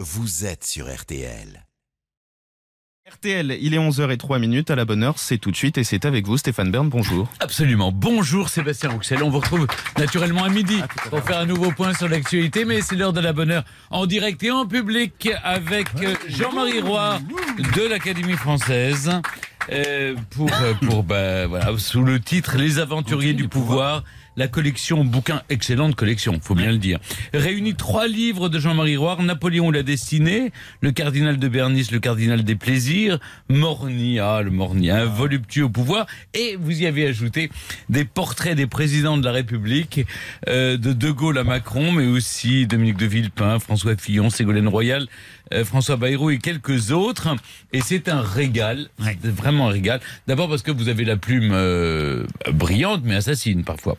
vous êtes sur RTL. RTL, il est 11h03 minutes à la bonne heure, c'est tout de suite et c'est avec vous Stéphane Bern, bonjour. Absolument. Bonjour Sébastien Rouxel. On vous retrouve naturellement à midi pour faire un nouveau point sur l'actualité, mais c'est l'heure de la bonne heure en direct et en public avec euh, Jean-Marie Roy de l'Académie française. euh, pour, euh, pour bah, voilà, sous le titre Les aventuriers du pouvoir, la collection bouquin, excellente collection, faut bien le dire. Réunit trois livres de Jean-Marie Roy, Napoléon la destinée, le cardinal de Bernice, le cardinal des plaisirs, Morny, ah le Morny, un voluptueux au pouvoir, et vous y avez ajouté des portraits des présidents de la République, euh, de De Gaulle à Macron, mais aussi Dominique de Villepin, François Fillon, Ségolène Royal, François Bayrou et quelques autres. Et c'est un régal, vraiment un régal. D'abord parce que vous avez la plume euh, brillante, mais assassine parfois.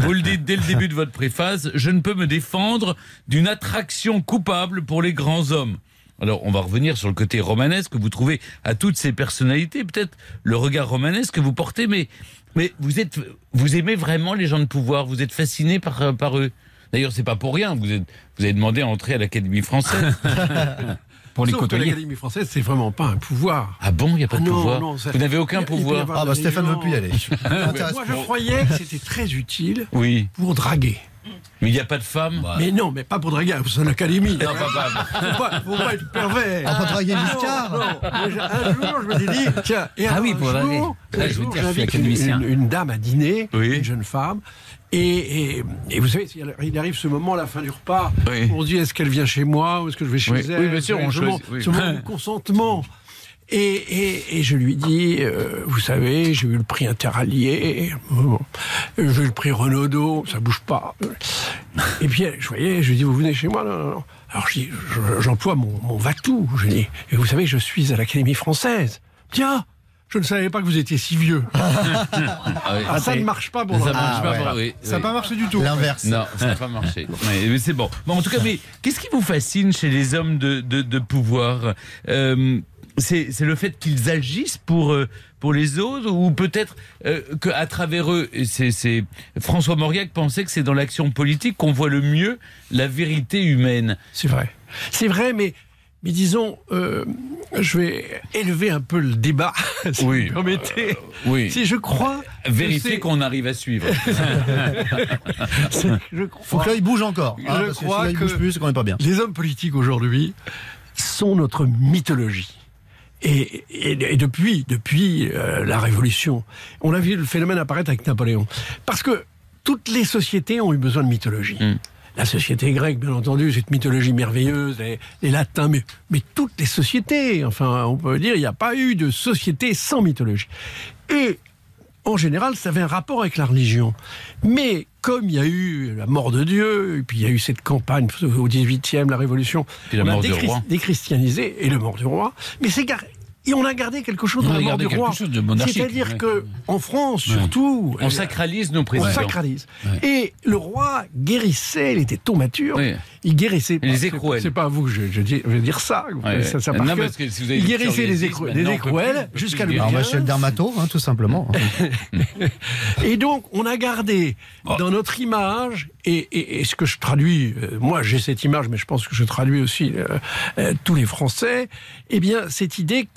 Vous le dites dès le début de votre préface, je ne peux me défendre d'une attraction coupable pour les grands hommes. Alors, on va revenir sur le côté romanesque que vous trouvez à toutes ces personnalités, peut-être le regard romanesque que vous portez, mais, mais vous, êtes, vous aimez vraiment les gens de pouvoir, vous êtes fasciné par, par eux. D'ailleurs, c'est pas pour rien, vous, êtes, vous avez demandé à entrer à l'Académie française. Pour les Sauf côtoyer. l'Académie française, c'est vraiment pas un pouvoir. Ah bon, il n'y a pas de Ah non, pouvoir non, ça- Vous n'avez aucun pouvoir Ah bah Stéphane gens- veut plus y aller. Moi, je croyais que c'était très utile Oui, pour draguer. mais il n'y a pas de femmes Mais non, mais pas pour draguer, c'est une académie. Non, pas- pas- faut, pas, faut pas être pervers. On va draguer Giscard. Non, non. J'ai- Un jour, je me suis dit, tiens, et Ah alors, oui, un pour jour, draguer. un veux jour, j'invite une, académicien. une- une dame à dîner, Oui. une jeune femme. Et, et, et vous savez, il arrive ce moment, à la fin du repas, Oui. on dit est-ce qu'elle vient chez moi ou est-ce que je vais chez Oui. elle Oui, bien sûr, on choisit, oui. Ce moment du consentement. Et, et, et je lui dis, euh, vous savez, j'ai eu le prix interallié, bon, j'ai eu le prix Renaudot, ça bouge pas. Et puis, je voyais, je lui dis, vous venez chez moi non, non, non. Alors, je dis, je- j'emploie mon, mon va-tout. Je dis, et vous savez, je suis à l'Académie française. Tiens, je ne savais pas que vous étiez si vieux. Ah oui. Ah, ça ne marche pas pour Ça marche pas, ouais. oui, Ça n'a oui. pas marché du tout. L'inverse. Non, ça n'a pas marché. Mais, mais c'est bon. Bon, en tout cas, mais qu'est-ce qui vous fascine chez les hommes de, de, de pouvoir Euh, C'est c'est le fait qu'ils agissent pour, euh, pour les autres ou peut-être euh, qu'à travers eux, c'est- François Mauriac pensait que c'est dans l'action politique qu'on voit le mieux la vérité humaine. C'est vrai. C'est vrai, mais, mais disons, euh, je vais élever un peu le débat, si Oui. vous permettez. Oui. Si je crois. que Vérifier qu'on arrive à suivre. Je Faut crois. que l'œil bouge encore. hein, Je parce que crois que- bouge plus, pas bien. Les hommes politiques aujourd'hui sont notre mythologie. Et, et- et depuis, depuis euh, la Révolution, on a vu le phénomène apparaître avec Napoléon. Parce que toutes les sociétés ont eu besoin de mythologie. Mm. La société grecque, bien entendu, cette mythologie merveilleuse, les, les latins, mais, mais toutes les sociétés, enfin, on peut dire, il n'y a pas eu de société sans mythologie. Et en général, ça avait un rapport avec la religion. Mais comme il y a eu la mort de Dieu, et puis il y a eu cette campagne au 18e, la Révolution, Puis la on a mort roi. déchristianisé, et le mort du roi, mais c'est et on a gardé quelque chose On dans a la mort du roi. de C'est-à-dire ouais. que en France, surtout, On sacralise nos on présidents. sacralise. Et le roi guérissait, il était thaumaturge, Oui. Il guérissait. Les écrouelles. C'est pas à vous que je, je dis- je vais dire ça. Ouais. ça, ça Non, par cœur. parce que si vous avez il guérissait les, écrou- les écrouelles jusqu'à le Alors, on va bien. chez le dermato, hein, tout simplement. Et donc, on a gardé Oh. dans notre image, et, et- et ce que je traduis, euh, moi j'ai cette image, mais je pense que je traduis aussi euh, euh, tous les Français, eh bien, cette idée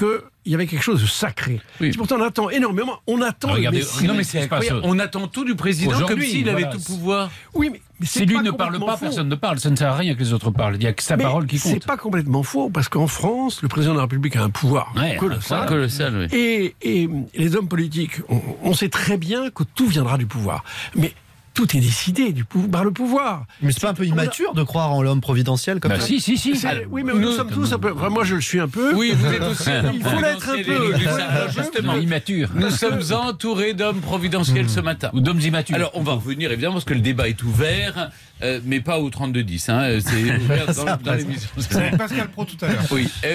qu'il y avait quelque chose de sacré. Oui. Pourtant, on attend énormément, on attend Regardez, Messie. Non mais c'est. On attend tout du président comme s'il avait voilà. tout pouvoir. Oui, mais, mais Si lui pas ne parle pas, faux. personne ne parle. Ça ne sert à rien que les autres parlent. Il n'y a que sa Mais parole qui compte. C'est pas complètement faux, parce qu'en France, le président de la République a un pouvoir Ouais, colossal. Colossal, oui. Et, et les hommes politiques, on, on sait très bien que tout viendra du pouvoir. Mais tout est décidé du pou- par le pouvoir. Mais c'est pas un peu immature de croire en l'homme providentiel comme Bah, ça si, si, si. C'est- oui, mais nous, sommes tous un peu. enfin, moi, je le suis un peu. Oui, vous êtes aussi. Il faut l'être un peu. Éric Il faut Dussard. l'être un peu. Justement, immature. nous sommes entourés d'hommes providentiels ce matin. Ou d'hommes immatures. Alors, on va revenir évidemment parce que le débat est ouvert, euh, mais pas au 32-10. Hein, c'est ouvert dans, dans l'émission. Pascal Pro tout à l'heure. Oui. Euh,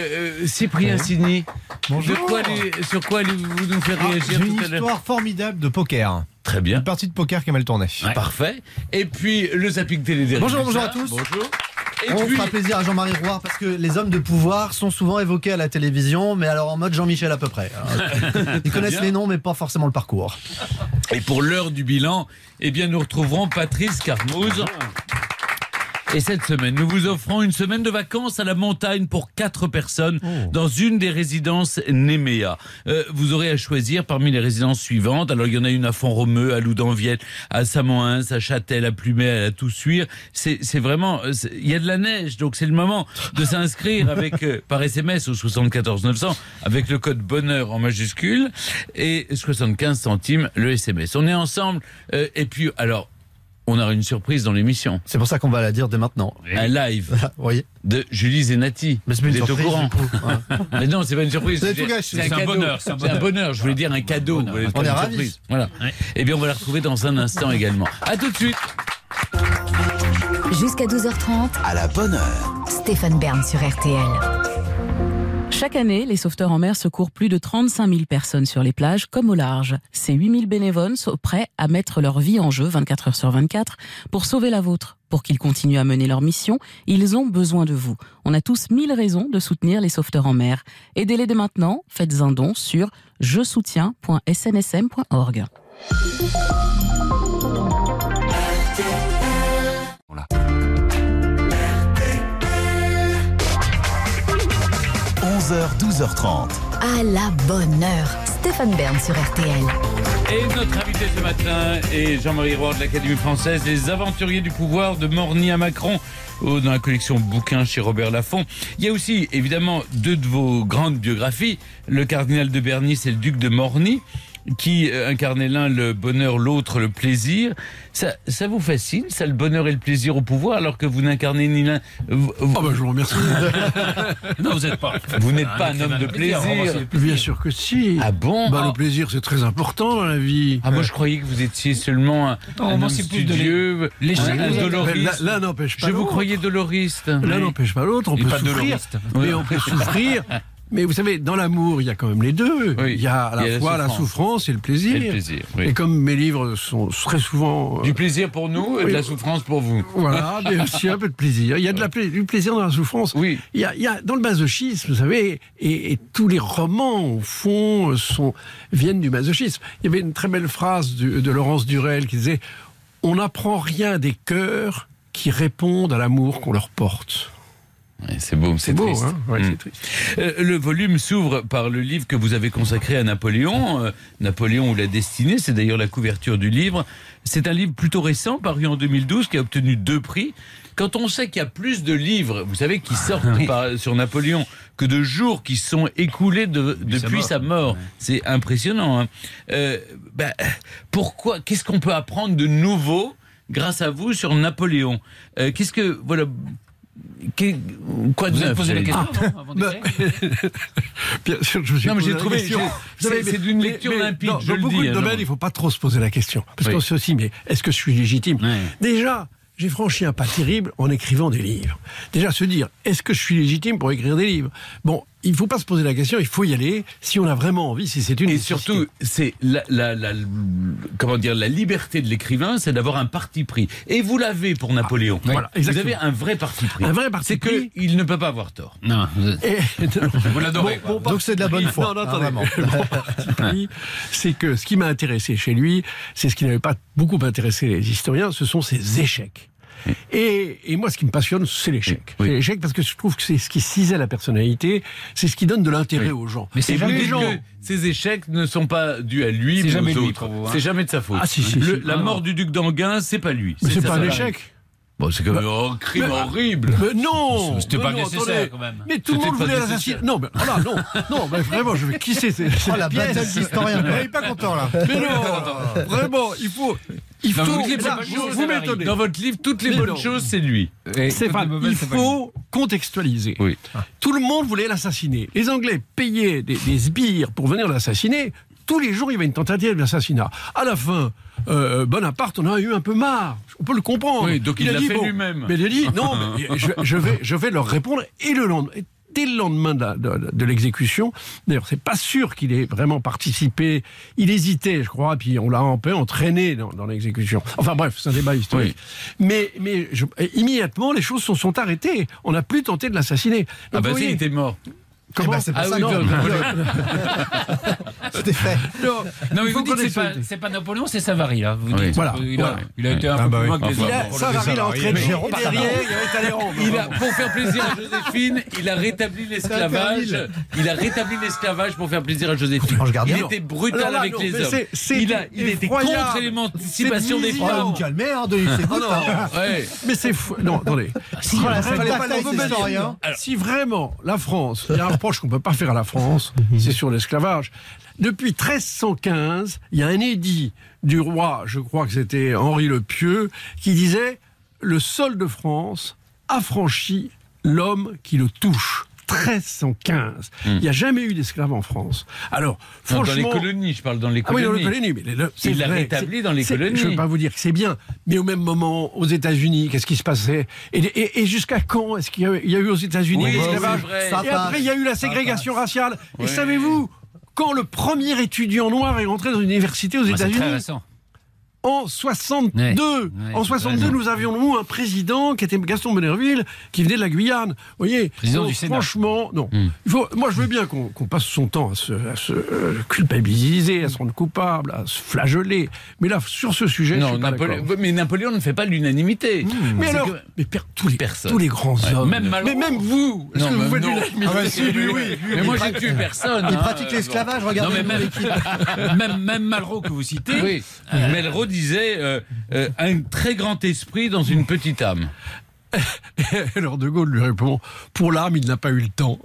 euh, Cyprien Signy, de quoi allez- sur quoi allez-vous nous faire réagir Ah, une tout à l'heure histoire formidable de poker. Très bien. Une partie de poker qui a mal tourné. Parfait. Et puis, le zapping télé Bonjour, bonjour à tous. Bonjour. Et On puis, fera plaisir à Jean-Marie Roire parce que les hommes de pouvoir sont souvent évoqués à la télévision, mais alors en mode Jean-Michel à peu près. Alors, Ils connaissent bien. les noms, mais pas forcément le parcours. et pour l'heure du bilan, eh bien, nous retrouverons Patrice Carmouze. Et cette semaine, nous vous offrons une semaine de vacances à la montagne pour quatre personnes dans une des résidences Néméa. Euh, vous aurez à choisir parmi les résidences suivantes. Alors, il y en a une à Font-Romeu, à Loudanvielle, à Samoins, à Châtel, à Plumet, à Toussuire. C'est vraiment... Il y a de la neige, donc c'est le moment de s'inscrire avec euh, par SMS au 74 900 avec le code bonheur en majuscule et 75 centimes le SMS. On est ensemble euh, et puis alors on aura une surprise dans l'émission, C'est pour ça qu'on va la dire dès maintenant. un live Vous voyez de Julie Zenati. Mais c'est pas une Vous êtes surprise, au courant du coup. Ouais. Mais non, c'est pas une surprise. C'est- un, bonheur, c'est un bonheur. Je voulais dire un cadeau. On pas est une ravis. surprise. Voilà. Eh bien, on va la retrouver dans un instant également. À tout de suite. Jusqu'à 12h30, À la bonne heure. Stéphane Bern sur RTL. Chaque année, les sauveteurs en mer secourent plus de 35 000 personnes sur les plages comme au large. Ces 8 000 bénévoles sont prêts à mettre leur vie en jeu 24 heures sur 24 pour sauver la vôtre. Pour qu'ils continuent à mener leur mission, ils ont besoin de vous. On a tous mille raisons de soutenir les sauveteurs en mer. Aidez-les dès maintenant, faites un don sur je soutiens.snsm.org. 11h, 12h30. À la bonne heure, Stéphane Bern sur RTL. Et notre invité ce matin est Jean-Marie Roy de l'Académie française, Les Aventuriers du pouvoir de Morny à Macron, oh, dans la collection bouquins chez Robert Laffont. Il y a aussi, évidemment, deux de vos grandes biographies, le cardinal de Bernis et le duc de Morny, qui euh, incarnaient l'un le bonheur, l'autre le plaisir. Ça, ça vous fascine, ça, le bonheur et le plaisir au pouvoir, alors que vous n'incarnez ni l'un... Vous, Oh bah, je vous remercie. Non, vous n'êtes pas. vous n'êtes pas un homme de plaisir. Bien sûr que si. Ah bon Bah, Ah. Le plaisir, c'est très important dans la vie. Ah, moi je croyais que vous étiez seulement un, Non, un moi, homme c'est plus de studieux, l'échec. un, un doloriste. L'un n'empêche pas Je vous l'autre. croyais doloriste. L'un n'empêche pas l'autre. On peut pas souffrir. doloriste. Mais on peut souffrir. Mais vous savez, dans l'amour, il y a quand même les deux. Oui. Il y a à la a fois la souffrance. souffrance et le plaisir. Et le plaisir, oui. Et comme mes livres sont très souvent. euh, Du plaisir pour nous et de la souffrance pour vous. Voilà, mais aussi un peu de plaisir. Il y a de la pla- du plaisir dans la souffrance. Oui. Il y a, il y a dans le masochisme, vous savez, et, et tous les romans, au fond, sont, viennent du masochisme. Il y avait une très belle phrase du- de Laurence Durel qui disait On n'apprend rien des cœurs qui répondent à l'amour qu'on leur porte. C'est beau, c'est beau, triste. hein Ouais, Mm. triste. Euh, le volume s'ouvre par le livre que vous avez consacré à Napoléon, euh, Napoléon ou la destinée, c'est d'ailleurs la couverture du livre. C'est un livre plutôt récent, paru en 2012, qui a obtenu deux prix. Quand on sait qu'il y a plus de livres, vous savez, qui sortent par- sur Napoléon que de jours qui sont écoulés de- depuis sa mort, c'est impressionnant. hein. Euh, ben, pourquoi Qu'est-ce qu'on peut apprendre de nouveau grâce à vous sur Napoléon? Qu'est-ce que voilà qu'est- Quoi de Vous avez neuf, posé la question non, avant d'écrire Bien sûr, je me suis Non, mais posé j'ai la trouvé- c'est- savez, c'est mais- d'une lecture mais limpide, Dans, je dans le beaucoup dis, de hein, domaines, non. il ne faut pas trop se poser la question. Parce Oui. qu'on sait aussi, mais est-ce que je suis légitime? Déjà, j'ai franchi un pas terrible en écrivant des livres. Déjà, se dire, est-ce que je suis légitime pour écrire des livres? Bon, il ne faut pas se poser la question, il faut y aller si on a vraiment envie, si c'est une Et nécessité. surtout, c'est la, la- la- comment dire, la liberté de l'écrivain, c'est d'avoir un parti pris. Et vous l'avez pour Napoléon. voilà, vous avez un vrai parti pris. Un vrai parti C'est que pris. il ne peut pas avoir tort. Non, vous, Et- vous l'adorez. quoi. Donc c'est de la bonne foi. Non, non, hein, attendez. c'est que ce qui m'a intéressé chez lui, c'est ce qui n'avait pas beaucoup intéressé les historiens, ce sont ses échecs. Et, et moi, ce qui me passionne, c'est l'échec. Oui. C'est l'échec parce que je trouve que c'est ce qui cisait la personnalité, c'est ce qui donne de l'intérêt aux gens. Mais c'est jamais gens. que ces échecs ne sont pas dus à lui, C'est mais jamais aux autres. hein. C'est jamais de sa faute. Ah, si, si, Le- si. la Non, mort du duc d'Anguin, c'est pas lui. Mais c'est pas un échec. Bon, c'est comme un crime horrible. Mais non C'était pas non, nécessaire, attendez. quand même. Mais tout le monde voulait l'assassiner. Non, mais voilà, non, non, mais vraiment, je vais qui c'est c'est- c'est Oh la pièce. bataille d'historien. Il est pas content là. Mais non, vraiment, il faut, il faut. là, pas vous, m'étonnez. Dans votre livre, toutes les Mais bonnes non. choses, c'est lui. C'est vrai, il faut contextualiser. Oui. Tout le monde voulait l'assassiner. Les Anglais payaient des, des sbires pour venir l'assassiner. Tous les jours, il y avait une tentative d'assassinat. À la fin, euh, Bonaparte en a eu un peu marre. On peut le comprendre. Oui, donc il a dit, fait lui-même. Mais il a dit, non, mais je, je vais, je vais leur répondre. Et le lendemain, dès le lendemain de, la- de- de l'exécution, d'ailleurs, c'est pas sûr qu'il ait vraiment participé. Il hésitait, je crois, puis on l'a un peu entraîné dans, dans l'exécution. Enfin bref, c'est un débat historique. Mais, mais je- immédiatement, les choses se sont arrêtées. On n'a plus tenté de l'assassiner. Ah bah si, il voyez, était mort. Comment Eh ben, c'est pour Ah ça oui, que- Napoléon. C'était fait. Non, Non, mais vous dites que c'est pas, c'est pas Napoléon, c'est Savary, là. Vous Oui. dites. Voilà. Il a, il a été un Ah peu bah plus loin que les autres. Savary, entraîné Jérôme derrière, il y avait pour faire plaisir à Joséphine, il a rétabli l'esclavage. Il a rétabli l'esclavage pour faire plaisir à Joséphine. Il était brutal Alors là, avec non, les hommes. c'est- c'est Il, a, il était contre l'émancipation des. Oh, femmes. hein, Denis, c'est Oh non, hein. Ouais. mais c'est fou. Non, attendez. Si, vraiment la France, il y a un reproche qu'on peut pas faire à la France, c'est sur l'esclavage. Depuis 1315, il y a un édit du roi, je crois que c'était Henri le Pieux, qui disait le sol de France affranchit l'homme qui le touche. 1315. Il n'y a jamais eu d'esclaves en France. Alors, Non, dans franchement. les colonies, je parle dans les Ah oui, colonies. dans les colonies, mais le- c'est Il l'a rétabli dans les colonies. Je ne veux pas vous dire que c'est bien, mais au même moment, aux États-Unis, qu'est-ce qui se passait? Et, et- et jusqu'à quand est-ce qu'il y, a eu- il y a eu aux États-unis Oui, l'esclavage Et après, il y a eu la ségrégation raciale. Et savez-vous quand le premier étudiant noir est rentré dans une université aux très États-Unis. En 62. Ouais. Ouais, en c'est 62, vrai. nous avions nous un président qui était Gaston Bonnerville, qui venait de la Guyane. Vous voyez Président Donc, du Sénat. Franchement, non. Hmm. Il faut, moi, je veux bien qu'on passe son temps à se, à se, euh, culpabiliser, à se rendre coupable, à se flageller. Mais là, sur ce sujet, je Non, suis Napoléon, mais Napoléon ne fait pas l'unanimité. Mais C'est alors, que- mais per- tous, les, tous les grands Ouais, hommes, même Malraux. mais même vous, est-ce Non, que vous mais faites non. l'unanimité Ah si, lui, oui. Mais moi, j'ai tué personne. Il hein, pratique euh, l'esclavage, regardez mais même, même, même Malraux que vous citez. oui, Melrose disait euh, euh, un très grand esprit dans une petite âme. Alors De Gaulle lui répond Pour l'âme, il n'a pas eu le temps.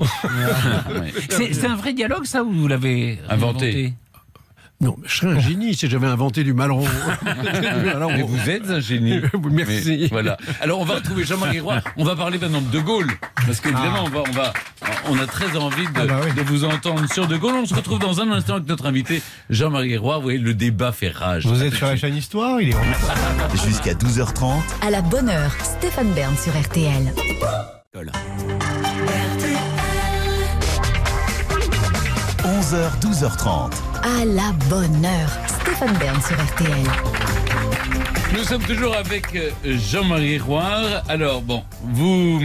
C'est un vrai dialogue, ça, ou vous l'avez Inventé? Non, mais je serais un génie si j'avais inventé du Malraux. Alors, Mais vous êtes un génie. Merci. Mais voilà. Alors on va retrouver Jean-Marie Roy. On va parler maintenant de De Gaulle, parce qu'évidemment on va, on va, on a très envie de, Ah bah oui. de vous entendre sur De Gaulle. On se retrouve dans un instant avec notre invité Jean-Marie Roy. Vous voyez, le débat fait rage. Vous êtes sur la chaîne Histoire, il est Jusqu'à 12h30. À la bonne heure, Stéphane Bern sur RTL. 11h, 12h30. À la bonne heure, Stéphane Bern sur RTL. Nous sommes toujours avec euh, Jean-Marie Roy. Alors bon, vous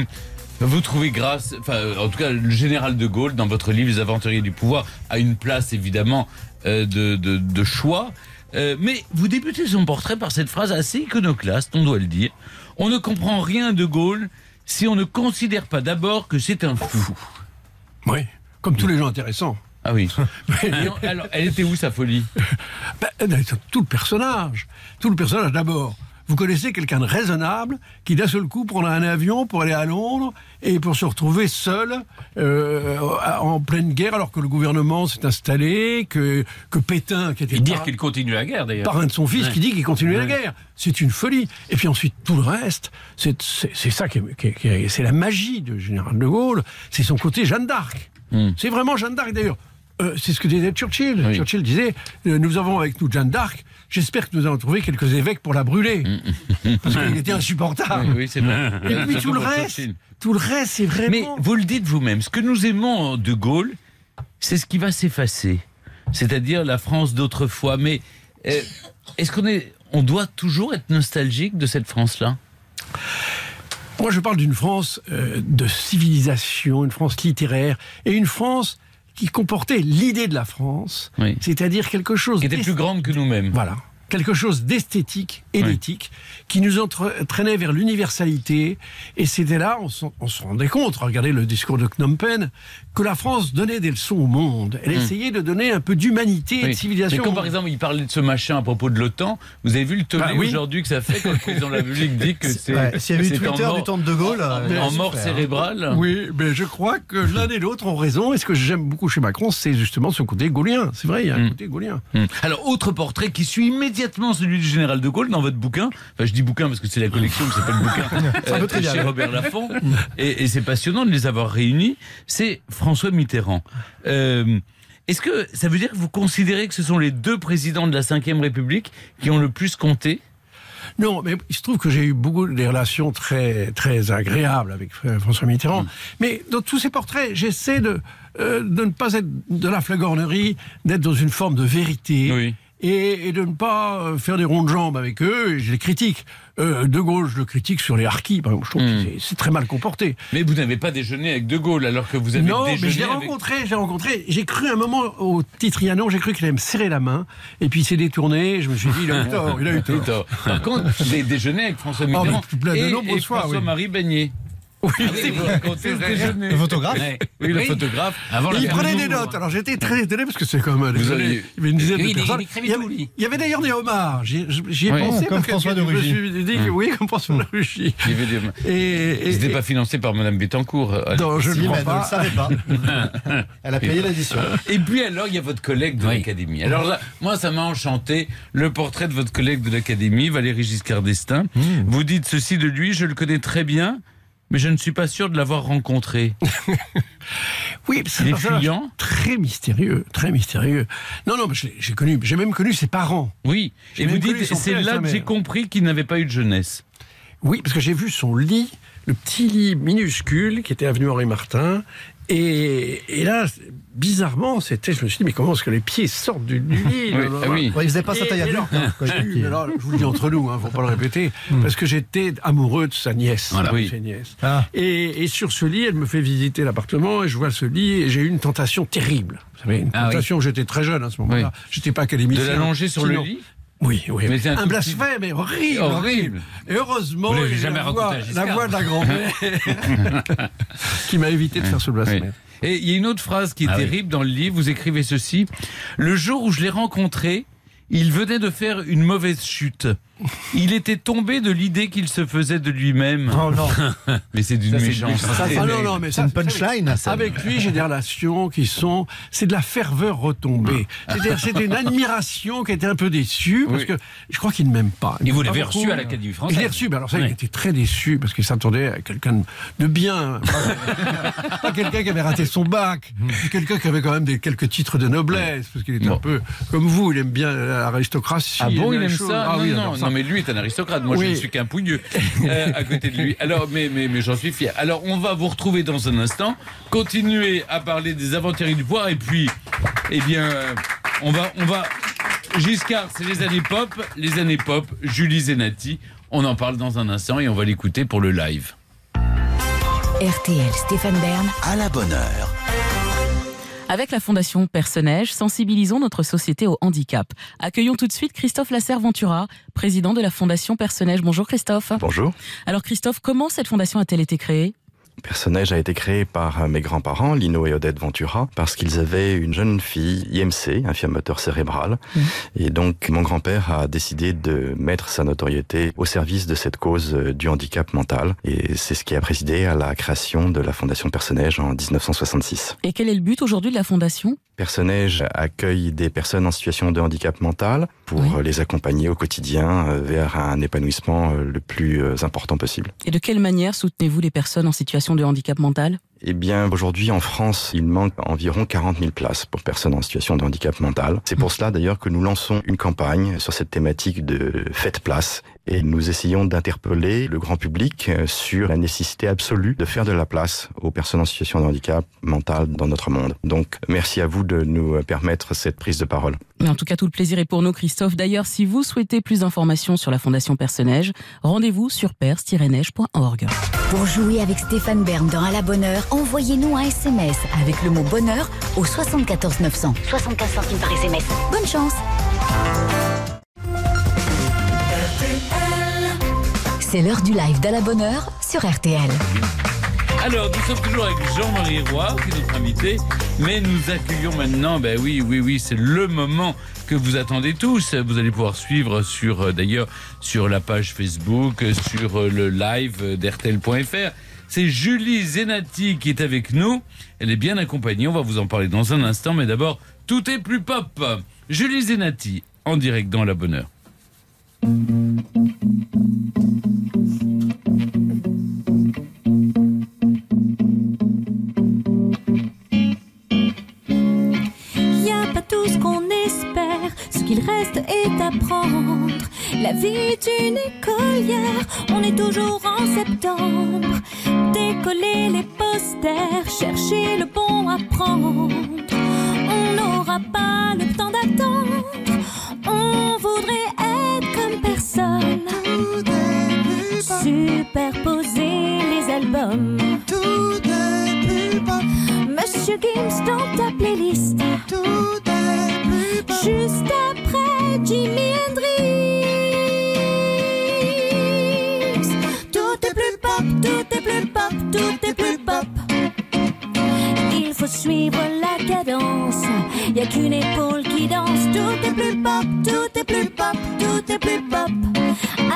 vous trouvez grâce, enfin en tout cas le général de Gaulle dans votre livre Les Aventuriers du pouvoir a une place évidemment euh, de, de, de choix. Euh, mais vous débutez son portrait par cette phrase assez iconoclaste, on doit le dire. On ne comprend rien de Gaulle si on ne considère pas d'abord que c'est un fou. Oui, comme tous les gens intéressants. Ah oui. On- alors, elle était où sa folie Ben, tout le personnage. Tout le personnage d'abord. Vous connaissez quelqu'un de raisonnable qui d'un seul coup prendra un avion pour aller à Londres et pour se retrouver seul euh, en pleine guerre alors que le gouvernement s'est installé, que, que Pétain, qui était Et dire qu'il continue la guerre, d'ailleurs. parrain de son fils, Ouais. qui dit qu'il continue la guerre. C'est une folie. Et puis ensuite, tout le reste, c'est ça qui est, qui est- qui est- c'est la magie du général de Gaulle, c'est son côté Jeanne d'Arc. Hmm. C'est vraiment Jeanne d'Arc d'ailleurs. Euh, c'est ce que disait Churchill. Oui. Churchill disait euh, Nous avons avec nous Jeanne d'Arc, j'espère que nous allons trouver quelques évêques pour la brûler. Parce qu'il était insupportable. Oui, oui, c'est vrai. Et puis tout le reste, Churchill. tout le reste, c'est vraiment. Mais vous le dites vous-même, ce que nous aimons de Gaulle, c'est ce qui va s'effacer. C'est-à-dire la France d'autrefois. Mais euh, est-ce qu'on est, on doit toujours être nostalgique de cette France-là? Moi, je parle d'une France de civilisation, une France littéraire, et une France qui comportait l'idée de la France, Oui. c'est-à-dire quelque chose Qui était plus grande que nous-mêmes. Voilà. Quelque chose d'esthétique et Oui. d'éthique qui nous entraînait vers l'universalité. Et c'était là, on, se rendait compte, regardez le discours de Phnom Penh, que la France donnait des leçons au monde. Elle essayait de donner un peu d'humanité et de civilisation. Mais comme par exemple, il parlait de ce machin à propos de l'OTAN. Vous avez vu le tollé Bah oui. aujourd'hui que ça fait quand le président de la République dit que c'est. Ouais, S'il y avait eu Twitter mort- du temps de De Gaulle. en, euh, en mort super, hein. cérébrale. Oui, mais je crois que l'un et l'autre ont raison. Et ce que j'aime beaucoup chez Macron, c'est justement son côté gaulien. C'est vrai, il y a un Mm. côté gaulien. Hmm. Alors, autre portrait qui suit immédiatement celui du général de Gaulle dans votre bouquin. Enfin, je dis bouquin parce que c'est la collection qui s'appelle bouquin euh, chez Robert Laffont. et et c'est passionnant de les avoir réunis. C'est François Mitterrand. Euh, Est-ce que ça veut dire que vous considérez que ce sont les deux présidents de la Ve République qui ont le plus compté? Non, mais il se trouve que j'ai eu beaucoup des relations très très agréables avec euh, François Mitterrand. Mais dans tous ces portraits, j'essaie de euh, de ne pas être de la flagornerie, d'être dans une forme de vérité. Oui. Et, et de ne pas euh, faire des ronds de jambes avec eux. Et je les critique. Euh, de Gaulle, je le critique sur les harkis. Par exemple, je trouve Hmm. que c'est- très mal comporté. Mais vous n'avez pas déjeuné avec De Gaulle alors que vous avez Non, déjeuné mais je l'ai avec... rencontré, je l'ai rencontré. J'ai cru un moment au petit Trianon, j'ai cru qu'il allait me serrer la main. Et puis il s'est détourné. Je me suis dit, il a eu tort, il a eu Il a eu tort. tort. Par contre, avez déjeuné avec François Oh, Mitterrand de et, nombreuses et fois, oui. François-Marie Beignet. Oui, Ah oui, vous racontez ce déjeuner. Le photographe. Oui, le photographe. Avant il prenait des notes. Alors j'étais très étonné parce que c'est comme un auriez- Il y avait une dizaine Oui, de il- personnes. il y avait-. Il y avait d'ailleurs des homards. J'y ai Oui. pensé. Comme François de Je me Rugy. suis dit que oui, comme François de Rugy. Il y avait des- Et, et- et- pas financés par Madame Bettencourt. euh, Non, je ne le pas. savait pas. Elle a payé l'addition. Et puis alors, il y a votre collègue de l'Académie. Alors là, moi, ça m'a enchanté. Le portrait de votre collègue de l'Académie, Valéry Giscard d'Estaing. Vous dites ceci de lui, je le connais très bien, mais je ne suis pas sûr de l'avoir rencontré. Oui, c'est fuyant Très mystérieux, très mystérieux. Non, non, j'ai connu, j'ai même connu ses parents. Oui. Et vous dites, c'est là que j'ai compris qu'il n'avait pas eu de jeunesse. Oui, parce que j'ai vu son lit, le petit lit minuscule qui était avenue Henri Martin. Et, et là, bizarrement, c'était, je me suis dit, mais comment est-ce que les pieds sortent du, lit? Oui, ah oui. Ouais, il faisait pas sa Et- taille adulte. alors, alors, je vous le dis entre nous, hein, faut pas le répéter, parce que j'étais amoureux de sa nièce. Voilà. de Oui. Ah. Et, et sur ce lit, elle me fait visiter l'appartement et je vois ce lit et j'ai eu une tentation terrible. Vous savez, une Ah oui. tentation. J'étais très jeune à ce moment-là. Oui. J'étais pas académicien. De l'allonger sur le lit? Oui, oui. Mais un un blasphème, mais horrible, Horrible. Et heureusement, il y a la voix, la voix de la grand-mère qui m'a évité de faire ce Oui. blasphème. Et il y a une autre phrase qui est Ah oui. terrible dans le livre. Vous écrivez ceci. Le jour où je l'ai rencontré, il venait de faire une mauvaise chute. Il était tombé de l'idée qu'il se faisait de lui-même. Oh non, Mais c'est d'une Ça, c'est méchanceté. Ah non, non, mais c'est une punchline. Avec lui, j'ai des relations qui sont, c'est de la ferveur retombée. C'est-à-dire, c'était une admiration qui était un peu déçue parce Oui. que je crois qu'il ne m'aime pas. Il Et vous l'avez reçu à l'Académie Je française. l'ai reçu, mais alors ça, il était très déçu parce qu'il s'attendait à quelqu'un de bien. Pas, quelqu'un qui avait raté son bac, mais quelqu'un qui avait quand même des, quelques titres de noblesse, parce qu'il était Bon. un peu comme vous, il aime bien l'aristocratie. Ah bon, il aime chose. ça Ah Non, oui, non, ça. Non, mais lui est un aristocrate. Moi, je ne suis qu'un pouilleux euh, à côté de lui. Alors, mais, mais, mais j'en suis fier. Alors, on va vous retrouver dans un instant. Continuer à parler des aventuriers du pouvoir. Et puis, eh bien, euh, on va, on va. Giscard, c'est les années pop. Les années pop. Julie Zenati. On en parle dans un instant et on va l'écouter pour le live. RTL Stéphane Bern. À la bonne heure. Avec la Fondation Personnage, sensibilisons notre société au handicap. Accueillons tout de suite Christophe Lasserre-Ventura, président de la Fondation Personnage. Bonjour Christophe. Bonjour. Alors Christophe, comment cette fondation a-t-elle été créée? Personnage a été créé par euh, mes grands-parents, Lino et Odette Ventura, parce qu'ils avaient une jeune fille IMC, infirmateur cérébral. Mhm. Et donc, mon grand-père a décidé de mettre sa notoriété au service de cette cause euh, du handicap mental. Et c'est ce qui a présidé à la création de la Fondation Personnage en 1966. Et quel est le but aujourd'hui de la fondation? Personnage accueille des personnes en situation de handicap mental pour Oui. euh, les accompagner au quotidien euh, vers un épanouissement euh, le plus important possible. Et de quelle manière soutenez-vous les personnes en situation de handicap mental? Eh bien, aujourd'hui, en France, il manque environ 40 000 places pour personnes en situation de handicap mental. C'est pour cela, d'ailleurs, que nous lançons une campagne sur cette thématique de faites place. Et nous essayons d'interpeller le grand public euh, sur la nécessité absolue de faire de la place aux personnes en situation de handicap mental dans notre monde. Donc, merci à vous de nous permettre cette prise de parole. Mais en tout cas, tout le plaisir est pour nous, Christophe. D'ailleurs, si vous souhaitez plus d'informations sur la Fondation Personnage, rendez-vous sur pers-neige.org. Pour jouer avec Stéphane Bern dans À la bonne heure, envoyez-nous un SMS avec le mot bonheur au 74 900. 75 centimes par SMS. Bonne chance C'est l'heure du live d'À la bonne heure sur RTL. Alors, nous sommes toujours avec Jean-Marie Roy, qui est notre invité, mais nous accueillons maintenant, ben oui, oui, oui, c'est le moment que vous attendez tous. Vous allez pouvoir suivre sur, euh, d'ailleurs, sur la page Facebook, sur euh, le live d'RTL.fr. C'est Julie Zenati qui est avec nous. Elle est bien accompagnée, on va vous en parler dans un instant, mais d'abord, tout est plus pop. Julie Zenati, en direct dans La Bonne Heure. La vie est une écolière, on est toujours en septembre. Décoller les posters, chercher le bon à prendre. On n'aura pas le temps d'attendre, on voudrait être comme personne. Superposer les albums. Tout Monsieur Gims dans ta playlist. Tout est plus Juste suivre la cadence. Y a qu'une épaule qui danse. Tout est plus pop, tout est plus pop, tout est plus pop.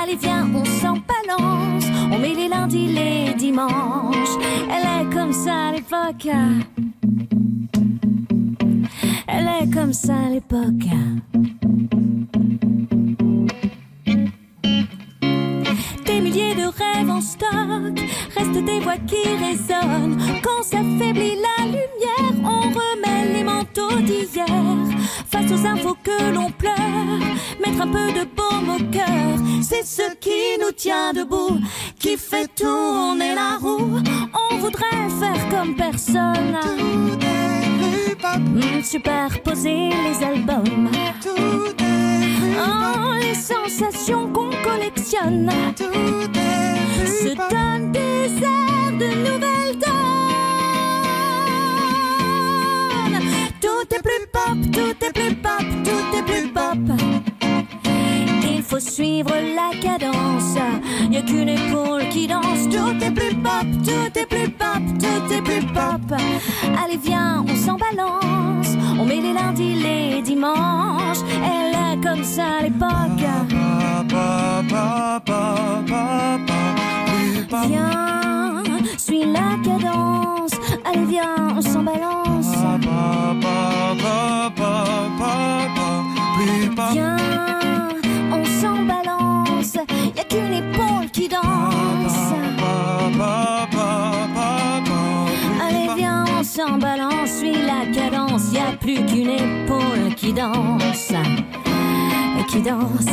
Allez viens, on s'en balance. On met les lundis, les dimanches. Elle est comme ça à l'époque. Elle est comme ça à l'époque. Rêves en stock, restent des voix qui résonnent. Quand s'affaiblit la lumière, on remet les manteaux d'hier. Face aux infos que l'on pleure, mettre un peu de baume au cœur, c'est ce qui nous tient debout, qui fait tourner la roue. On voudrait faire comme personne. Mm, Superposer les albums. Sensations qu'on collectionne se donnent des airs de nouvelles donnes. Tout est plus pop, tout est plus pop, tout est plus pop. Suivre la cadence. Y a qu'une épaule qui danse. Tout est plus pop, tout est plus pop, tout est plus pop. Allez viens, on s'en balance. On met les lundis, les dimanches. Elle est comme ça l'époque. Viens, suis la cadence. Allez viens, on s'en balance. Viens, on s'en balance. Y a qu'une épaule qui danse. Allez viens, on s'en balance. Suis la cadence. Y a plus qu'une épaule qui danse. Et qui danse.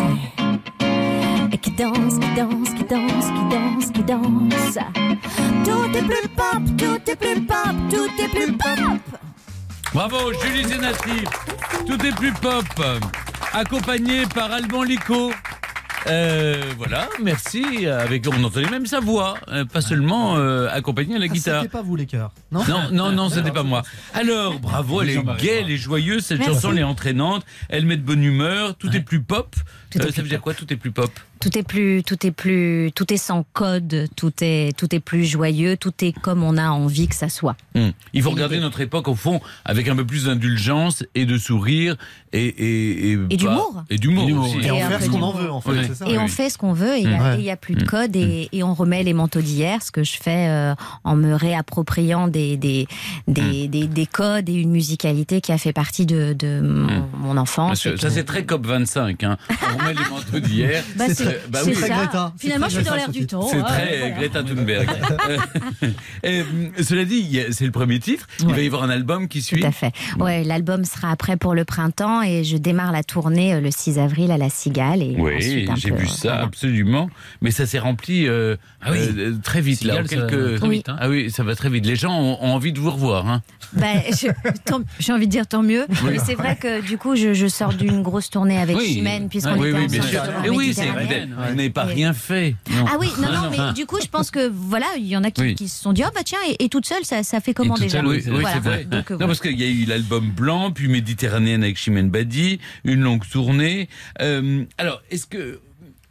Et qui danse, qui danse, qui danse, qui danse, qui danse. Tout est plus pop, tout est plus pop, tout est plus pop. Bravo, Julie Zenati. Tout est plus pop. Accompagné par Alban Lico. Euh, voilà, merci. Avec, on entendait même sa voix, euh, pas seulement euh, accompagné à la Ah, guitare. C'était pas vous les cœurs. Non, Non, non, non, c'était pas moi. Alors, bravo, elle est gaie, elle est joyeuse, cette Merci. chanson, elle est entraînante, elle met de bonne humeur, tout est plus pop. Tout Euh, ça veut dire quoi, tout est plus pop? Tout est plus, tout est plus, tout est sans code, tout est, tout est plus joyeux, tout est comme on a envie que ça soit. Hum. Il faut regarder notre époque, au fond, avec un peu plus d'indulgence et de sourire et. Et, Et pas- d'humour. Et d'humour Et Et faire peu ce qu'on en veut, en fait, Ouais. c'est ça. Et on fait ce qu'on veut, et il n'y a, et plus de code, et, et on remet les manteaux d'hier, ce que je fais euh, en me réappropriant des, des, des, des, des codes et une musicalité qui a fait partie de, de mon, enfance. et ça, c'est très COP25. Hein. On remet les manteaux d'hier. Bah, c'est bah c'est oui. très ça. Greta. Finalement, très je suis dans l'air du temps. C'est hein, très voilà. Greta Thunberg. Euh, cela dit, c'est le premier titre. Il va y avoir un album qui suit. Tout à fait. Ouais, l'album sera après pour le printemps et je démarre la tournée euh, le 6 avril à la Cigale. Et Oui, j'ai vu euh, ça voilà. absolument. Mais ça s'est rempli euh, Ah oui. euh, très vite là. ça- quelques... très vite, hein. Ah oui, ça va très vite. Les gens ont, ont envie de vous revoir. Hein. Bah, J'ai envie de dire tant mieux. Mais c'est vrai que du coup, je, je sors d'une grosse tournée avec Oui. Chimène, puisqu'on oui, était oui, ensemble bien sûr. en Et oui, vous n'avez pas Et- rien fait. Non. Ah oui, non, non, mais du coup, je pense que voilà, il y en a qui, Oui. qui se sont dit, oh bah tiens, et, et toute seule, ça, ça fait comment Et toute déjà seule, oui, oui, Voilà. c'est vrai. Donc, euh, non, parce qu'il y a eu l'album Blanc, puis Méditerranéenne avec Chimène Badi, une longue tournée. Euh, alors, est-ce que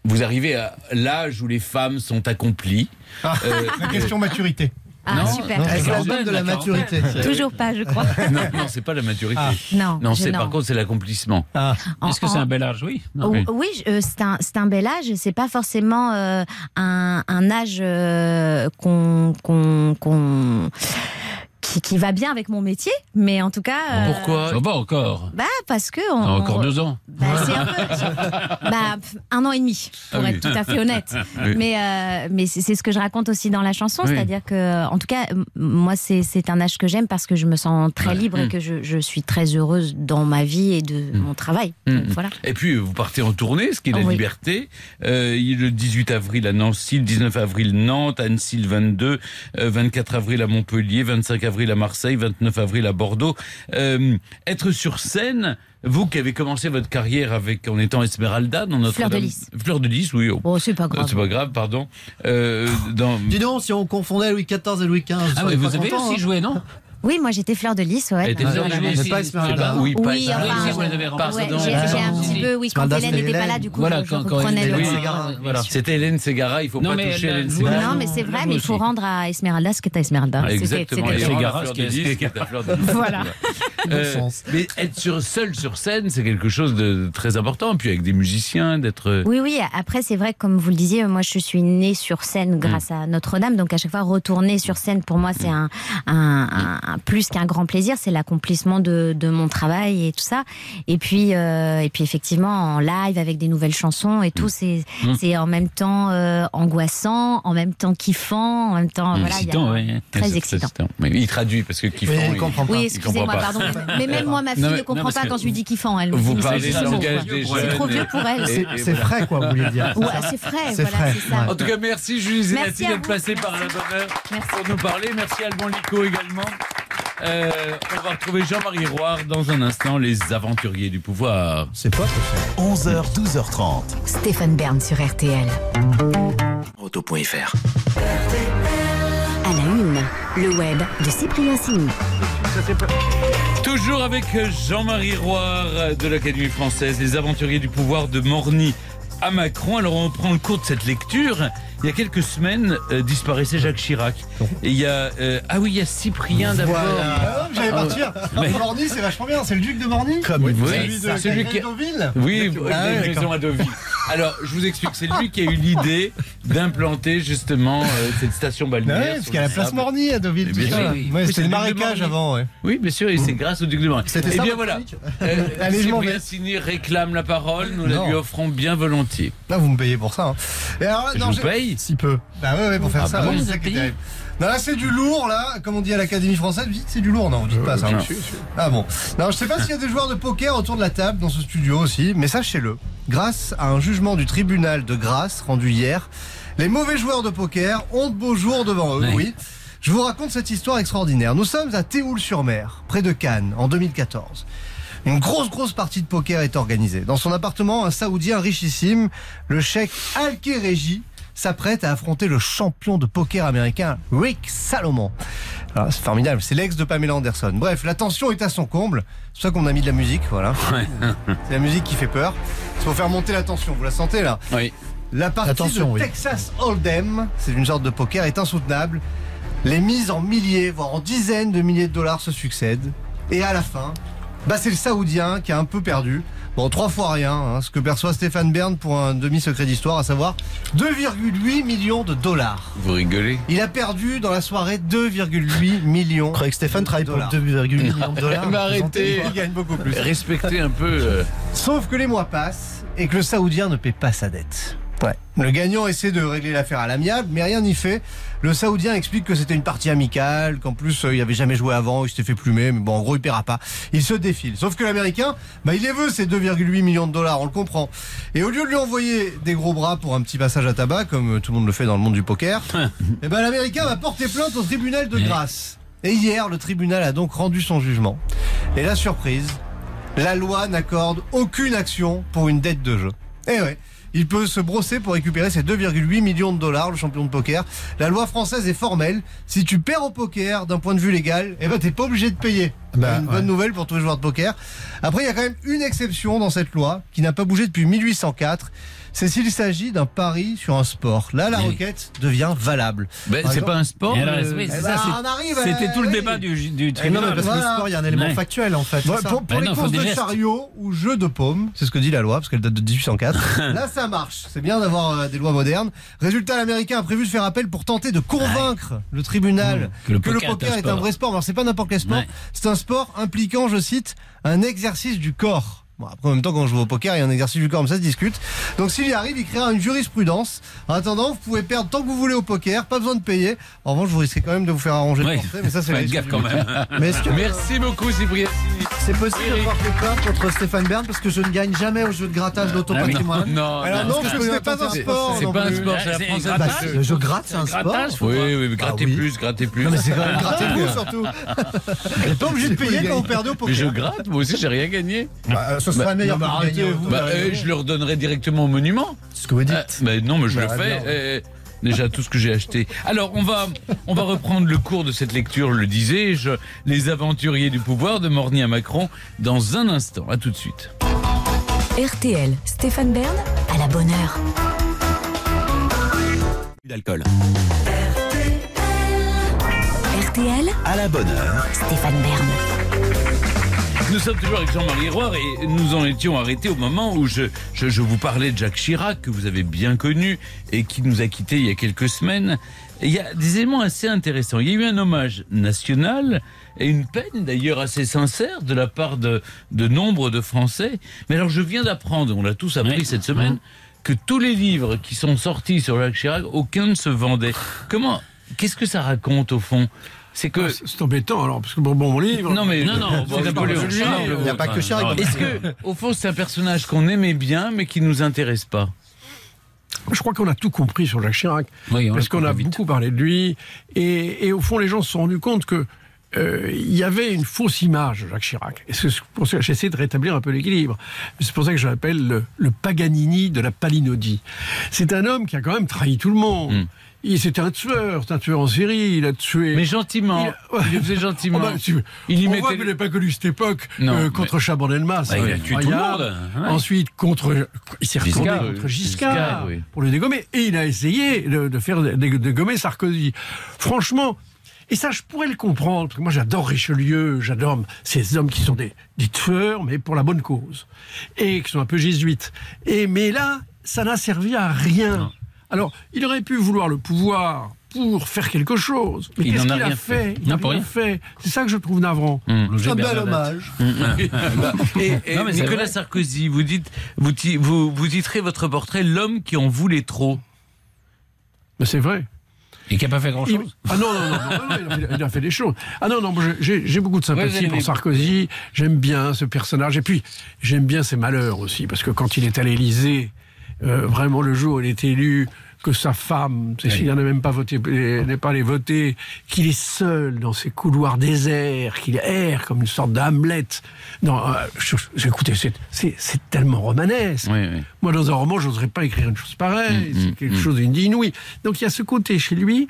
vous arrivez à l'âge où les femmes sont accomplies? Ah, Euh, la question maturité. Ah, non, super. Non, c'est quarantaine, l'album de la la maturité. Toujours pas, je crois. Non, non, c'est pas la maturité. Ah. Non, Non, c'est par contre c'est l'accomplissement. Ah, Est-ce que c'est un bel âge? Oui. Non. Oh, Oui. oui, je- euh, c'est un, c'est un bel âge. C'est pas forcément euh, un, un âge euh, qu'on, qu'on, qu'on- qui, qui va bien avec mon métier, mais en tout cas. euh, Pourquoi Ça va encore. Ah, Bah parce que on, Encore on- deux ans. Bah, c'est un peu. bah, un an et demi, pour Ah oui. être tout à fait honnête. Oui. Mais, euh, mais c'est c'est ce que je raconte aussi dans la chanson. Oui. C'est-à-dire que, en tout cas, moi, c'est c'est un âge que j'aime parce que je me sens très libre et Mm. que je, je suis très heureuse dans ma vie et de mon travail. Mm. Donc, voilà. Et puis vous partez en tournée, ce qui est la Oui. liberté. Euh, le 18 avril à Nancy, le 19 avril Nantes, Annecy le 22, euh, 24 avril à Montpellier, 25 avril avril à Marseille, 29 avril à Bordeaux. Euh, être sur scène, vous qui avez commencé votre carrière avec en étant Esmeralda dans notre Fleur de Lys. Fleur de Lys, oui. Oh, c'est pas grave. C'est pas grave, pardon. Euh, dans... Dis donc, si on confondait Louis XIV et Louis XV. Ah oui, vous avez aussi joué, non? Oui, moi j'étais Fleur de Lys, ouais. Elle était Fleur de Lys. pas Esmeralda. Oui, pas Oui, Esmeralda. j'ai j'ai un petit peu, oui, quand Esmeralda, Hélène c'était n'était pas là, Hélène. du coup, Voilà, je quand- quand reprenais Hélène le. C'était Hélène Ségara, il faut Non, pas mais toucher Hélène Ségara. Non, mais c'est vrai, mais il faut rendre à Esmeralda ce qu'est à Esmeralda. Ah, Exactement, Ségara, ce qui de est- Lys, qui est à Fleur de Lys. Voilà. Euh, mais être seul sur scène, c'est quelque chose de très important. Puis avec des musiciens, d'être. Oui, oui. Après, c'est vrai, comme vous le disiez, moi, je suis née sur scène grâce à Notre-Dame. Donc, à chaque fois, retourner sur scène, pour moi, c'est un, un, plus qu'un grand plaisir. C'est l'accomplissement de, de mon travail et tout ça. Et puis, euh, et puis, effectivement, en live avec des nouvelles chansons et tout, c'est, Mm. c'est en même temps euh, angoissant, en même temps kiffant, en même temps, voilà, il y a- Excitant, ouais. très C'est excitant. Mais il traduit parce que kiffant. Mais il comprend pas. Oui, excusez-moi, pardon. Mais même moi, ma fille Non, mais- ne comprend non, pas quand je lui dis kiffant. Elle Vous nous parlez langage des C'est jeunes. trop vieux pour elle. C'est c'est voilà. frais, quoi, vous voulez dire. Ouais, c'est frais, C'est voilà, frais, c'est ça. En tout cas, merci Julie Merci Zenati d'être passée par la bonheur Merci. pour nous parler. Merci Alban Lico également. Euh, on va retrouver Jean-Marie Roire dans un instant, les aventuriers du pouvoir. C'est pas possible. 11h, 12h30. Stéphane Bern sur RTL. Auto.fr. À la une, le web de Cyprien Sini. Toujours avec Jean-Marie Roire de l'Académie française, les aventuriers du pouvoir de Morny à Macron. Alors on prend le cours de cette lecture. Il y a quelques semaines euh, disparaissait Jacques Chirac. Et il y a euh, ah oui il y a Cyprien d'abord. Voilà. J'allais partir. Mais- Morny, c'est vachement bien. C'est le duc de Morny Comme oui, Celui de celui qui Deauville Oui, Ah maison à Deauville. Alors, je vous explique, c'est lui qui a eu l'idée d'implanter justement euh, cette station balnéaire. ouais, parce qu'il y a la place. Morny à Deauville. Ça, là. oui. Ouais, C'était le marécage avant, ouais. Oui, bien sûr, et c'est grâce au duc de Morny. C'était Eh ça, bien voilà. Euh, Allez, Cyprien. Sini réclame la parole, nous la Non. lui offrons bien volontiers. Là, vous me payez pour ça. hein. Et alors, là, Je non, vous paye Si peu. Bah ouais, ouais, pour faire Ah ça. bah ouais, bon, vous ça Non, là, c'est du lourd, là. Comme on dit à l'Académie française, dites c'est du lourd. Non, vous dites pas ça. Non. Ah bon. Non, je sais pas s'il y a des joueurs de poker autour de la table dans ce studio aussi, mais sachez-le. Grâce à un jugement du tribunal de Grasse rendu hier, les mauvais joueurs de poker ont de beaux jours devant eux, oui. Je vous raconte cette histoire extraordinaire. Nous sommes à Théoul-sur-Mer, près de Cannes, en 2014. Une grosse, grosse partie de poker est organisée. Dans son appartement, un Saoudien richissime, le cheikh Al-Kéréji, s'apprête à affronter le champion de poker américain Rick Salomon. Alors, C'est formidable, c'est l'ex de Pamela Anderson. Bref, la tension est à son comble. C'est pour ça qu'on a mis de la musique, voilà. C'est la musique qui fait peur. C'est pour faire monter la tension, vous la sentez là Oui. La partie Attention, de oui. Texas Hold'em, c'est une sorte de poker, est insoutenable. Les mises en milliers, voire en dizaines de milliers de dollars se succèdent. Et à la fin, bah c'est le Saoudien qui a un peu perdu. Bon, trois fois rien, hein, ce que perçoit Stéphane Bern pour un demi-secret d'histoire, à savoir 2,8 millions de dollars. Vous rigolez? Il a perdu dans la soirée 2,8 millions. Je croyais que Stéphane travaille pour Dollars. 2,8 millions de dollars. Mais arrêtez Il gagne beaucoup plus. Respectez un peu. euh, Sauf que les mois passent et que le Saoudien ne paie pas sa dette. Ouais. Le gagnant essaie de régler l'affaire à l'amiable, mais rien n'y fait. Le Saoudien explique que c'était une partie amicale, qu'en plus euh, il avait jamais joué avant, il s'était fait plumer, mais bon, en gros il paiera pas. Il se défile. Sauf que l'Américain, bah il les veut ces 2,8 millions de dollars, on le comprend. Et au lieu de lui envoyer des gros bras pour un petit passage à tabac, comme euh, tout le monde le fait dans le monde du poker, eh ben l'Américain va porter plainte au tribunal de grâce. Et hier, le tribunal a donc rendu son jugement. Et la surprise, la loi n'accorde aucune action pour une dette de jeu. Eh ouais. Il peut se brosser pour récupérer ses 2,8 millions de dollars, le champion de poker. La loi française est formelle. Si tu perds au poker d'un point de vue légal, eh ben t'es pas obligé de payer. Bah, une ouais. bonne nouvelle pour tous les joueurs de poker. Après, il y a quand même une exception dans cette loi qui n'a pas bougé depuis 1804. C'est s'il s'agit d'un pari sur un sport. Là, la Oui. requête devient valable. ben, c'est pas un sport euh, oui, Eh ben, C'était tout le débat du, du Eh non, tribunal. mais parce que le sport, il y a un élément Ouais. factuel en fait. Ouais, pour pour Ben les non, courses de chariot ou jeux de paume, c'est ce que dit la loi, parce qu'elle date de 1804. Là, ça marche. C'est bien d'avoir euh, des lois modernes. Résultat, l'Américain a prévu de faire appel pour tenter de convaincre le tribunal que le que le poker est un est un sport. vrai sport. Alors, c'est pas n'importe quel sport. C'est un sport impliquant, je cite, un exercice du corps. Bon, après, en même temps, quand je joue au poker, il y a un exercice du corps, mais ça se discute. Donc, s'il y arrive, il créera une jurisprudence. En attendant, vous pouvez perdre tant que vous voulez au poker, pas besoin de payer. En revanche, vous risquez quand même de vous faire arronger Ouais. le portrait, mais ça, c'est gaffe quand même. Mais est-ce que- Merci beaucoup Cyprien. C'est possible de voir des plaintes contre Stéphane Bern parce que je ne gagne jamais au jeu de grattage d'autopatrimoine. Non, Alors non, parce que ce n'est pas un sport. C'est non pas un plus. sport, c'est la. Bah, le jeu gratte, c'est un sport. Oui, oui, mais grattez oui. plus, grattez plus. Non, mais c'est quand même grattez-vous surtout. Vous n'êtes pas obligé de payer quand vous perdez au Mais je poker. gratte, moi aussi, j'ai rien gagné. Bah, ce sera meilleur non, gagner Bah, poker. euh, je le redonnerai directement au monument. Ce que vous dites. Euh, mais non, mais je Bah, le fais. euh, déjà tout ce que j'ai acheté. Alors on va on va reprendre le cours de cette lecture, le disais-je, les aventuriers du pouvoir de Morny à Macron dans un instant. À tout de suite. RTL, Stéphane Bern, à la bonne heure. D'alcool. RTL, À la bonne heure. Stéphane Bern. Nous sommes toujours avec Jean-Marie Roire et nous en étions arrêtés au moment où je, je, je vous parlais de Jacques Chirac, que vous avez bien connu et qui nous a quittés il y a quelques semaines. Et il y a des éléments assez intéressants. Il y a eu un hommage national et une peine d'ailleurs assez sincère de la part de, de nombre de Français. Mais alors je viens d'apprendre, on l'a tous appris cette semaine, que tous les livres qui sont sortis sur Jacques Chirac, aucun ne se vendait. Comment Qu'est-ce que ça raconte au fond? C'est que Ah, c'est embêtant alors, parce que bon, bon, mon livre. non mais Non, non, c'est bon, Napoléon. je- je- Non, le Il n'y a pas que Chirac. Est-ce que, au fond, c'est un personnage qu'on aimait bien, mais qui nous intéresse pas Je crois qu'on a tout compris sur Jacques Chirac. Oui, parce qu'on a vite. beaucoup parlé de lui. Et, et au fond, les gens se sont rendus compte que euh, il y avait une fausse image de Jacques Chirac. Et c'est pour ça que j'essaie de rétablir un peu l'équilibre. C'est pour ça que je l'appelle le, le Paganini de la Palinodie. C'est un homme qui a quand même trahi tout le monde. Mm. Il C'était un tueur, c'est un tueur en série, il a tué... Mais gentiment. Il Il le faisait gentiment. Oh bah, tu- Il y on mettait voit qu'il n'a pas connu cette époque Non, euh, mais- contre Chaban-Delmas. Bah, il a tué tout le monde. Ouais. Ensuite, contre, il s'est retourné contre. Giscard, Giscard, oui. pour le dégommer. Et il a essayé de, de faire de, de gommer Sarkozy. Franchement, et ça, je pourrais le comprendre. Parce que moi, j'adore Richelieu, j'adore ces hommes qui sont des, des tueurs, mais pour la bonne cause. Et qui sont un peu jésuites. Et, mais là, ça n'a servi à rien. Alors, il aurait pu vouloir le pouvoir pour faire quelque chose. Mais Il qu'est-ce qu'il a fait, fait. Il n'a rien fait. C'est ça que je trouve navrant. Un bel hommage. Et, et Non, mais c'est Nicolas vrai. Sarkozy, vous dites, vous, vous, vous titrez votre portrait l'homme qui en voulait trop. Mais c'est vrai. Et qui n'a pas fait Il- grand-chose. Ah non, non, non, non, non, il, a fait, il a fait des choses. Ah non, non, j'ai beaucoup de sympathie pour Sarkozy. J'aime bien ce personnage. Et puis, j'aime bien ses malheurs aussi. Parce que quand il est à l'Élysée, euh, vraiment le jour où il est élu, que sa femme, c'est s'il n'a même pas voté, n'est pas allé voter, qu'il est seul dans ces couloirs déserts, qu'il erre comme une sorte d'Hamlet. Non, euh, écoutez, c'est tellement romanesque. Oui, oui. Moi, dans un roman, j'oserais pas écrire une chose pareille. Mm, c'est mm, quelque mm. chose d'inouï. Donc, il y a ce côté chez lui,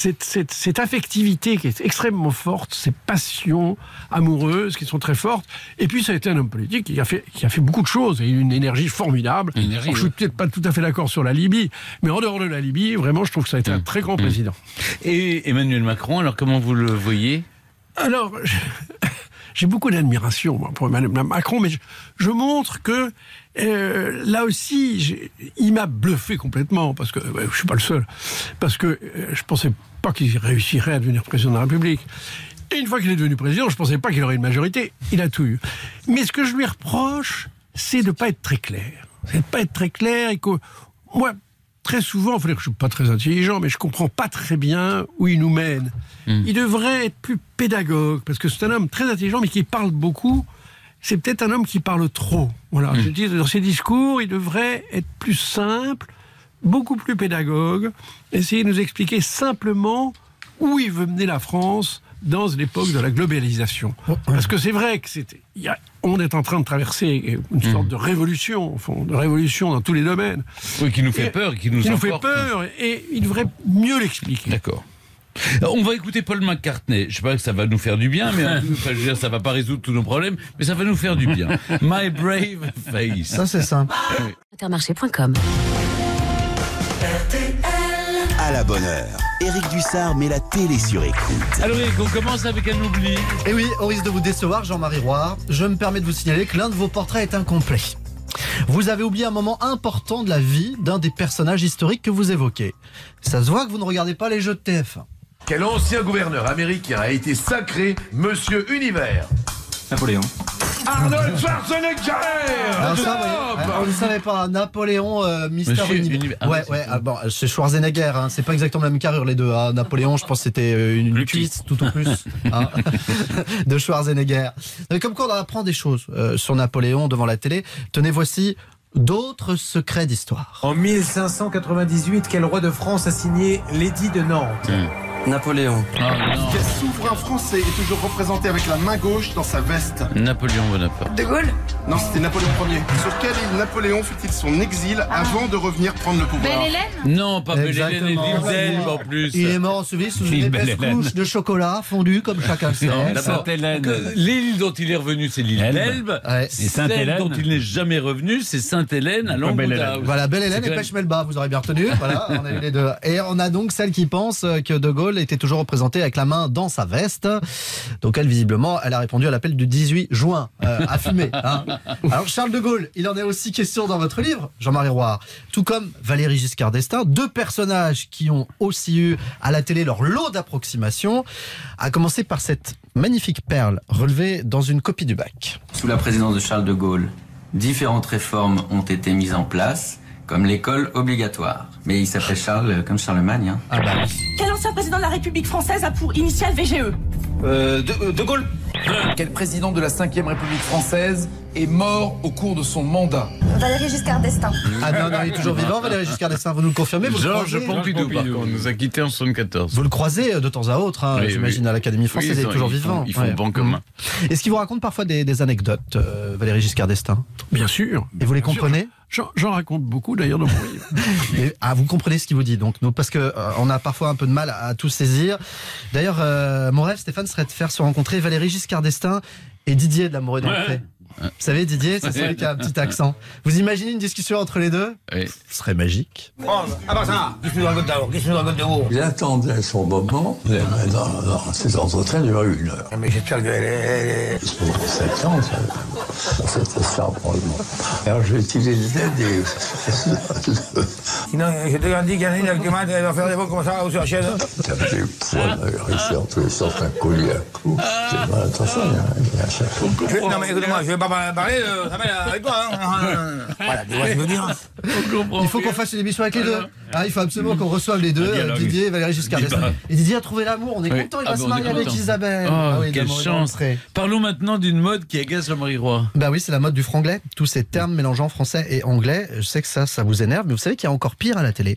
cette, cette, cette affectivité qui est extrêmement forte, ces passions amoureuses qui sont très fortes. Et puis, ça a été un homme politique qui a fait, qui a fait beaucoup de choses et une énergie formidable. Une énergie, Alors, je suis peut-être pas tout à fait d'accord sur la Libye, mais en dehors de la Libye, vraiment, je trouve que ça a été un très grand président. Et Emmanuel Macron, alors comment vous le voyez? Alors, j'ai beaucoup d'admiration pour Emmanuel Macron, mais je, je montre que euh, là aussi, il m'a bluffé complètement, parce que je suis pas le seul, parce que euh, je pensais pas qu'il réussirait à devenir président de la République. Et une fois qu'il est devenu président, je pensais pas qu'il aurait une majorité. Il a tout eu. Mais ce que je lui reproche, c'est de pas être très clair. C'est de pas être très clair et que moi, très souvent, il faut dire que je suis pas très intelligent, mais je comprends pas très bien où il nous mène. Il devrait être plus pédagogue, parce que c'est un homme très intelligent, mais qui parle beaucoup. C'est peut-être un homme qui parle trop. Voilà. Je dis, dans ses discours, il devrait être plus simple, beaucoup plus pédagogue, essayer de nous expliquer simplement où il veut mener la France dans l'époque de la globalisation. Parce que c'est vrai que c'était, on est en train de traverser une sorte de révolution, au fond, de révolution dans tous les domaines. Oui, qui nous fait Et- peur, qui nous qui nous fait peur, et il devrait mieux l'expliquer. D'accord. Alors, On va écouter Paul McCartney. Je sais pas que ça va nous faire du bien, mais en tout- enfin, je veux dire, ça va pas résoudre tous nos problèmes, mais ça va nous faire du bien. My brave face. Ça, c'est simple. Intermarché.com À la bonne heure. Éric Dussard met la télé sur écoute. Alors Eric, on commence avec un oubli. Et oui, au risque de vous décevoir, Jean-Marie Roire, je me permets de vous signaler que l'un de vos portraits est incomplet. Vous avez oublié un moment important de la vie d'un des personnages historiques que vous évoquez. Ça se voit que vous ne regardez pas les jeux de TF1. Quel ancien gouverneur américain a été sacré Monsieur Univers Napoléon. Arnold Schwarzenegger Alors ça, on ne savait pas. Napoléon, euh, Mister Monsieur Uni- Uni- ah, ouais, oui, ouais. ah, bon, c'est Schwarzenegger. Hein, c'est pas exactement la même carrure les deux. hein. Napoléon, je pense que c'était euh, une Plus cuisse tout au plus hein, de Schwarzenegger. Mais comme quoi, on apprend des choses euh, sur Napoléon devant la télé. Tenez, voici d'autres secrets d'histoire. En 1598, quel roi de France a signé l'édit de Nantes? Napoléon. Ah, non. Quel souverain français est toujours représenté avec la main gauche dans sa veste Napoléon Bonaparte. De Gaulle Non, c'était Napoléon Ier. Sur quelle île Napoléon fit-il son exil avant de revenir prendre le pouvoir Non, pas Belle Hélène et Exactement. l'île d'Elbe en plus. Il est mort enseveli sous une épaisse Belle-Hélène. couche de chocolat fondu comme chacun le sait. D'abord, que L'île dont il est revenu, c'est l'île Elbe. d'Elbe. Ouais. Celle Sainte-Hélène. dont il n'est jamais revenu, c'est Sainte-Hélène à Languedoc. Voilà, Belle Hélène C'est et quand Pêche Melba, vous aurez bien retenu. Voilà, on a eu les deux. Et on a donc celle qui pense que De Gaulle était toujours représenté avec la main dans sa veste. Donc elle, visiblement, elle a répondu à l'appel du 18 juin, euh, à fumer. hein. Alors Charles De Gaulle, il en est aussi question dans votre livre, Jean-Marie Roy. Tout comme Valéry Giscard d'Estaing, deux personnages qui ont aussi eu à la télé leur lot d'approximations, à commencer par cette magnifique perle relevée dans une copie du bac. Sous la présidence de Charles de Gaulle, différentes réformes ont été mises en place, comme l'école obligatoire. Mais il s'appelait Charles euh, comme Charlemagne. Hein. Ah bah Quel ancien président de la République française a pour initiale VGE Euh, de, de Gaulle. Quel président de la 5ème République française est mort au cours de son mandat? Valéry Giscard d'Estaing. Ah non, non, il est toujours vivant, Valéry Giscard d'Estaing, vous nous le confirmez vous le Georges Pompidou, par contre, nous a quittés en 74. Vous le croisez euh, de temps à autre, hein, Oui, j'imagine, oui. à l'Académie Oui, française, ils il est toujours ils font- vivant. ils font banc commun. Est-ce qu'il vous raconte parfois des, des anecdotes, euh, Valéry Giscard d'Estaing? Bien sûr. Et vous les sûr. J'en raconte beaucoup d'ailleurs dans mon livre. Et- ah, vous comprenez ce qu'il vous dit, donc, nous, parce que euh, on a parfois un peu de mal à, à tout saisir. D'ailleurs, euh, mon rêve, Stéphane, serait de faire se rencontrer Valéry Giscard d'Estaing et Didier de le Ouais. Vous savez, Didier, c'est celui qui a un petit accent. Vous imaginez une discussion entre les deux Oui. Ce serait magique. Ah ça Qu'est-ce que tu racontes d'abord Qu'est-ce que tu racontes de haut Il attendait son moment mais dans, dans ces entretiens durent une heure. Mais j'espère ans, ça- c'était ça probablement. Alors j'ai utilisé des... Sinon, je te qu'il y en a une elle va faire des mots comme ça, ou sur la chaîne. J'avais des poils réussi en tous les sens, un collier à. J'ai attention, il y a- il y a chaque fois. Je- Non mais écoute-moi, je vais pas parler, euh, ça va avec toi. Hein. Voilà, je veux dire Il faut qu'on fasse une émission avec les deux. Ah, il faut absolument qu'on reçoive les deux, dialogue. Didier et Valéry Giscard d'Estaing. Et Didier a trouvé l'amour, on est Oui. content, il Ah va bah, se marier avec. Isabelle. Oh, Ah oui, quelle chance. Parlons maintenant d'une mode qui agace Jean-Marie Roy. Bah oui, c'est la mode du franglais. Tous ces termes mélangeant français et anglais. Je sais que ça, ça vous énerve, mais vous savez qu'il y a encore pire à la télé.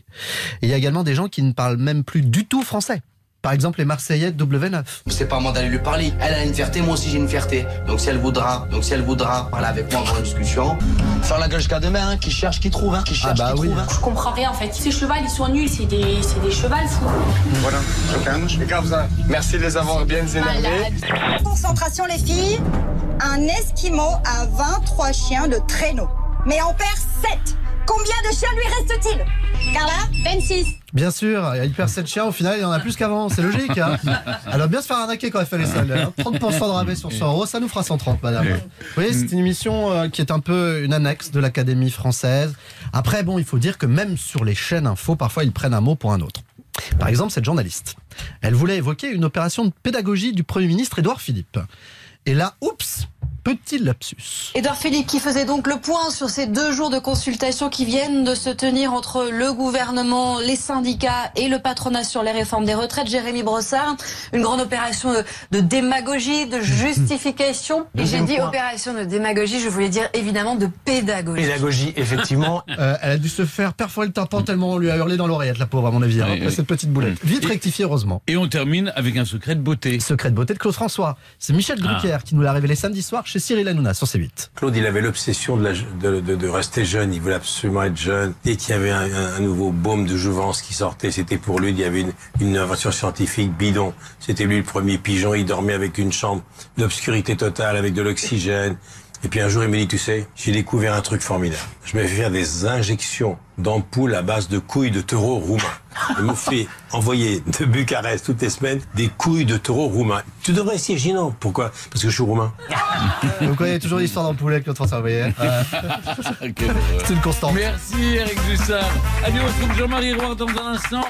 Et il y a également des gens qui ne parlent même plus du tout français. Par exemple, les Marseillais de W9. C'est pas à moi d'aller lui parler. Elle a une fierté, moi aussi j'ai une fierté. Donc si elle voudra, donc si elle voudra parler avec moi, avoir une discussion, faire la gueule jusqu'à demain, hein, qui cherche, qui trouve, hein, qui cherche, bah qui oui. trouve. hein. Je comprends rien en fait. Ces chevals, ils sont nuls, c'est des, c'est des chevals fous. Voilà, je calme. Les gars, vous avez- merci de les avoir bien énervés. Concentration les filles. Un Esquimau a 23 chiens de traîneau. Mais en perd 7. Combien de chiens lui reste-t-il Carla 26. Bien sûr, il perd 7 chiens, au final, il en a plus qu'avant. C'est logique. Hein elle doit bien se faire arnaquer quand elle fait les soldes. hein. 30% de rabais sur 100 euros, ça nous fera 130, madame. Vous voyez, c'est une émission euh, qui est un peu une annexe de l'Académie française. Après, bon, il faut dire que même sur les chaînes info, parfois, ils prennent un mot pour un autre. Par exemple, cette journaliste, elle voulait évoquer une opération de pédagogie du Premier ministre Édouard Philippe. Et là, oups, petit lapsus. Édouard Philippe qui faisait donc le point sur ces deux jours de consultation qui viennent de se tenir entre le gouvernement, les syndicats et le patronat sur les réformes des retraites. Jérémy Brossard, une grande opération de, démagogie, de justification. Et j'ai dit point. opération de démagogie, je voulais dire évidemment de pédagogie. Pédagogie, effectivement. Euh, elle a dû se faire perforer le tympan tellement on lui a hurlé dans l'oreillette, la pauvre, à mon avis, hein, Oui, après oui. cette petite boulette. Vite rectifié, heureusement. Et on termine avec un secret de beauté. Secret de beauté de Claude François. C'est Michel Drucker qui nous l'a révélé samedi soir chez Cyril Hanouna sur C8. Claude, il avait l'obsession de, de, de- rester jeune. Il voulait absolument être jeune. Dès qu'il y avait un, nouveau baume de jouvence qui sortait, c'était pour lui. Il y avait une invention scientifique bidon. C'était lui le premier pigeon. Il dormait avec une chambre d'obscurité totale, avec de l'oxygène. Et puis un jour, il me dit, tu sais, j'ai découvert un truc formidable. Je me fais faire des injections d'ampoules à base de couilles de taureau roumain. Il me fait envoyer de Bucarest toutes les semaines des couilles de taureau roumain. Tu devrais essayer, non. Pourquoi? Parce que je suis roumain. Vous connaissez toujours l'histoire d'Ampoulet, Claude François, vous voyez. Euh, C'est une constante. Merci Eric Dussard. Allez, on retrouve Jean-Marie Roy dans un instant.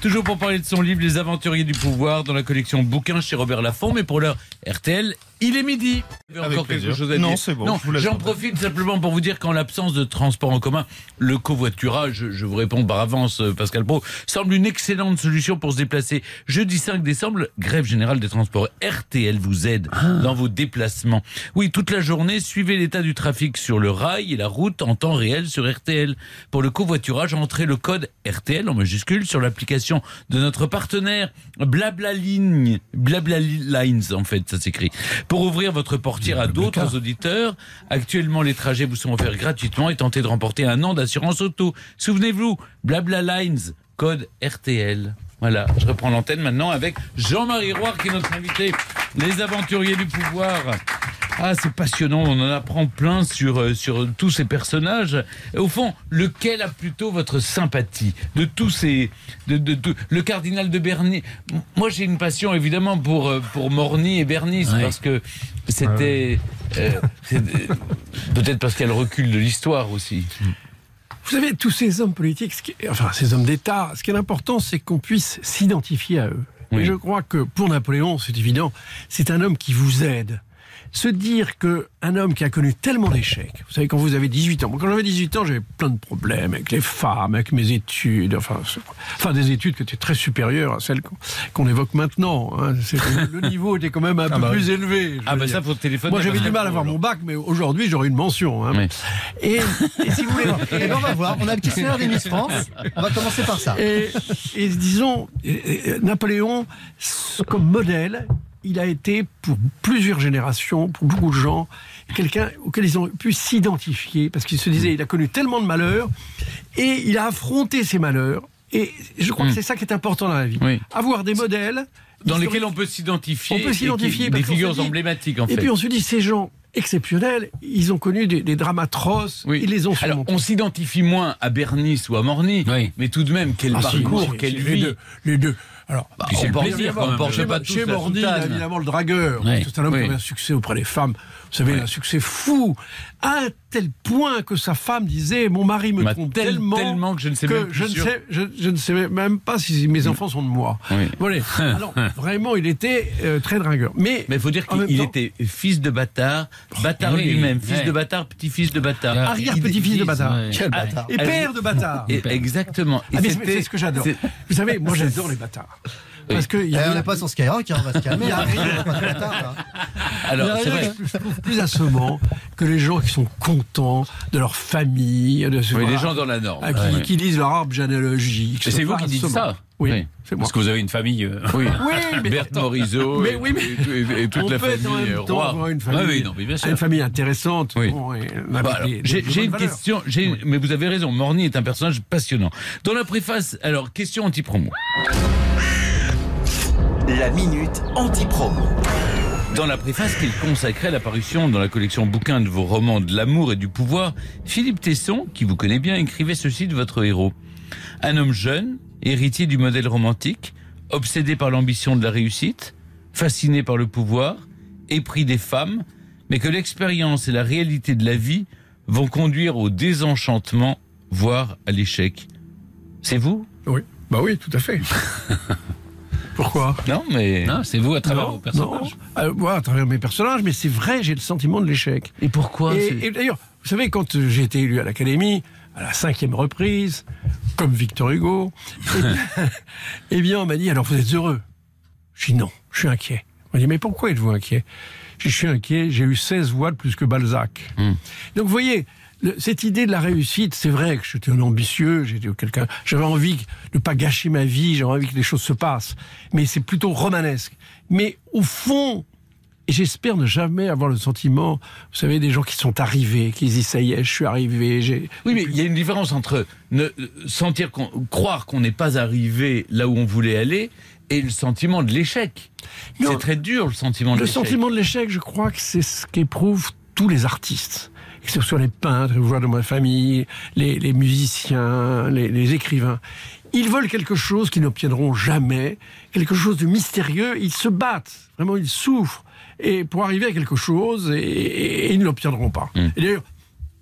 Toujours pour parler de son livre Les Aventuriers du pouvoir dans la collection bouquins chez Robert Laffont. Mais pour l'heure, RTL Il est midi. Vous avez encore quelque plaisir. chose à Non, dire c'est bon, Non, vous laisse j'en profite simplement pour vous dire qu'en l'absence de transport en commun, le covoiturage, je, je vous réponds par avance, euh, Pascal Pro, semble une excellente solution pour se déplacer. Jeudi 5 décembre, grève générale des transports. RTL vous aide Ah. dans vos déplacements. Oui, toute la journée, suivez l'état du trafic sur le rail et la route en temps réel sur RTL. Pour le covoiturage, entrez le code RTL en majuscule sur l'application de notre partenaire Blabla Ligne, Blabla Lines en fait, ça s'écrit. Pour ouvrir votre portière à d'autres auditeurs, actuellement les trajets vous sont offerts gratuitement et tentez de remporter un an d'assurance auto. Souvenez-vous, Blabla Lines, code RTL. Voilà, je reprends l'antenne maintenant avec Jean-Marie Roire qui est notre invité, les aventuriers du pouvoir. Ah, c'est passionnant, on en apprend plein sur, euh, sur tous ces personnages. Au fond, lequel a plutôt votre sympathie de tous ces... De, de, de- le cardinal de Berny. M- Moi, j'ai une passion évidemment pour, euh, pour Morny et Bernice, Ouais. parce que c'était... euh, c'est- euh, Peut-être parce qu'il y a le recul de l'histoire aussi. Vous savez, tous ces hommes politiques, ce qui est- enfin ces hommes d'État, ce qui est important, c'est qu'on puisse s'identifier à eux. Oui. Et je crois que pour Napoléon, c'est évident, c'est un homme qui vous aide. Se dire que un homme qui a connu tellement d'échecs, vous savez, quand vous avez 18 ans, moi, quand j'avais 18 ans, j'avais plein de problèmes avec les femmes, avec mes études, enfin, des études qui étaient très supérieures à celles qu'on évoque maintenant. hein. Le niveau était quand même un peu bah plus oui. élevé. Ah bah dire. ça, faut téléphoner Moi, j'avais du mal à avoir mon bac, mais aujourd'hui, j'aurais une mention. hein. Oui. Et, et si vous voulez, Eh ben, on va voir. On a le questionnaire des Miss France. On va commencer par ça. et, et disons, et- et Napoléon, comme modèle, il a été pour plusieurs générations, pour beaucoup de gens, quelqu'un auquel ils ont pu s'identifier, parce qu'il se disait, il a connu tellement de malheurs, et il a affronté ces malheurs. Et je crois Mm. que c'est ça qui est important dans la vie. Oui. Avoir des modèles. Dans lesquels on peut s'identifier. On peut et s'identifier. Des figures dit- emblématiques en Et fait. puis on se dit, ces gens exceptionnels, ils ont connu des, des drames atroces, ils les ont Alors, surmontés. on s'identifie moins à Bernice ou à Morny, mais tout de même, quel Ah, parcours, si, quelle si, vie. les deux, les deux. Alors, c'est on porte- plaisir, évidemment, on porte pas tous chez Morny, évidemment le dragueur. Ouais. C'est un homme Oui. qui avait un succès auprès des femmes. Vous savez, un succès fou, à un tel point que sa femme disait Mon mari me trompe tel- tellement, tellement que je ne sais même je, ne sais, je, je ne sais même pas si mes enfants sont de moi. Oui. Voilà. Alors, vraiment, il était euh, très dragueur. Mais il faut dire qu'il était fils de bâtard, bâtard oui, lui-même, fils ouais. de bâtard, petit-fils de bâtard. Arrière-petit-fils de bâtard. Ouais. Quel bâtard. Et père de bâtard. Et- exactement. Ah, c'est ce que j'adore. Vous savez, moi j'adore les bâtards. Parce que y Eh, a on n'est pas sur Skyrock, hein, on va se calmer. Hein. Alors, c'est vrai. je trouve plus assommant que les gens qui sont contents de leur famille, de ce Oui, voilà, les gens dans la norme. ah, qui, Ouais. qui lisent leur arbre généalogique. Et c'est vous qui dites ça Oui, Oui. c'est moi. Parce que vous avez une famille. euh, Oui. Oui, mais Berthe. Morisot Mais et, oui, mais- et- et- et toute on la peut être en famille même euh, temps roi. avoir une Ah famille, oui, non, mais bien sûr. une famille intéressante. Oui. bon, Bah, J'ai une valeurs. question, j'ai- mais vous avez raison, Morny est un personnage passionnant. Dans la préface, alors, question anti-promo. La minute anti-promo. Dans la préface qu'il consacrait à l'apparition dans la collection bouquins de vos romans de l'amour et du pouvoir, Philippe Tesson, qui vous connaît bien, écrivait ceci de votre héros. Un homme jeune, héritier du modèle romantique, obsédé par l'ambition de la réussite, fasciné par le pouvoir, épris des femmes, mais que l'expérience et la réalité de la vie vont conduire au désenchantement, voire à l'échec. C'est vous? Oui, bah oui, tout à fait. Pourquoi Non, mais... Non, c'est vous à travers Non, vos personnages. non. Euh, ouais, à travers mes personnages, mais c'est vrai, j'ai le sentiment de l'échec. Et pourquoi Et, et d'ailleurs, vous savez, quand euh, j'ai été élu à l'Académie, à la cinquième reprise, comme Victor Hugo, eh bien, on m'a dit, alors vous êtes heureux Je dis non, je suis inquiet. On m'a dit, mais pourquoi êtes-vous inquiet? Je dis, je suis inquiet, j'ai eu 16 voix de plus que Balzac. Donc vous voyez, cette idée de la réussite, c'est vrai que j'étais un ambitieux, j'étais quelqu'un, j'avais envie de ne pas gâcher ma vie, j'avais envie que les choses se passent, mais c'est plutôt romanesque. Mais au fond, et j'espère ne jamais avoir le sentiment, vous savez, des gens qui sont arrivés, qui disent ça y est, je suis arrivé, j'ai. Oui, mais il y a une différence entre ne, sentir qu'on, croire qu'on n'est pas arrivé là où on voulait aller et le sentiment de l'échec. Non. C'est très dur le sentiment de Le l'échec. sentiment de l'échec, je crois que c'est ce qu'éprouvent tous les artistes. Que ce soit les peintres, les joueurs de ma famille, les, les musiciens, les, les écrivains? Ils veulent quelque chose qu'ils n'obtiendront jamais, quelque chose de mystérieux. Ils se battent, vraiment, ils souffrent et pour arriver à quelque chose et, et- et ils ne l'obtiendront pas. Mm. Et d'ailleurs,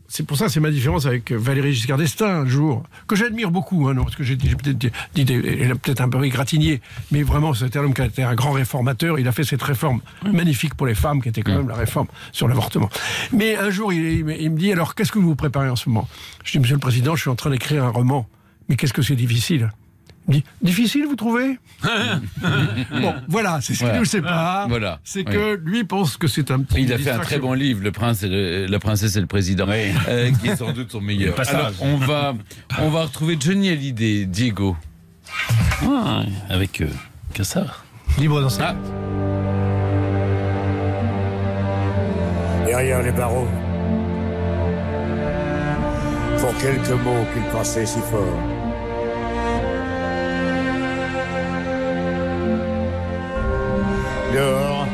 c'est pour ça, c'est ma différence avec Valérie Giscard d'Estaing un jour, que j'admire beaucoup, hein, non, parce que j'ai peut-être dit, elle a peut-être un peu égratigné, mais vraiment, c'était un homme qui a été un grand réformateur. Il a fait cette réforme magnifique pour les femmes, qui était quand même la réforme sur l'avortement. Mais un jour, il, il me- dit alors, qu'est-ce que vous préparez en ce moment? Je dis, Monsieur le Président, je suis en train d'écrire un roman. Mais qu'est-ce que c'est difficile? Difficile, vous trouvez? Bon, voilà, c'est ce qui Voilà. nous sépare. Voilà. C'est Oui. que lui pense que c'est un petit. Il a fait un très bon livre, Le Prince et le- La Princesse et le Président, euh, qui est sans doute son meilleur. Alors, on va, on va retrouver Johnny Hallyday, Diego. Ah, avec euh, Cassard. Libre dans Ah, derrière les barreaux. Pour quelques mots qu'il pensait si fort. Dehors,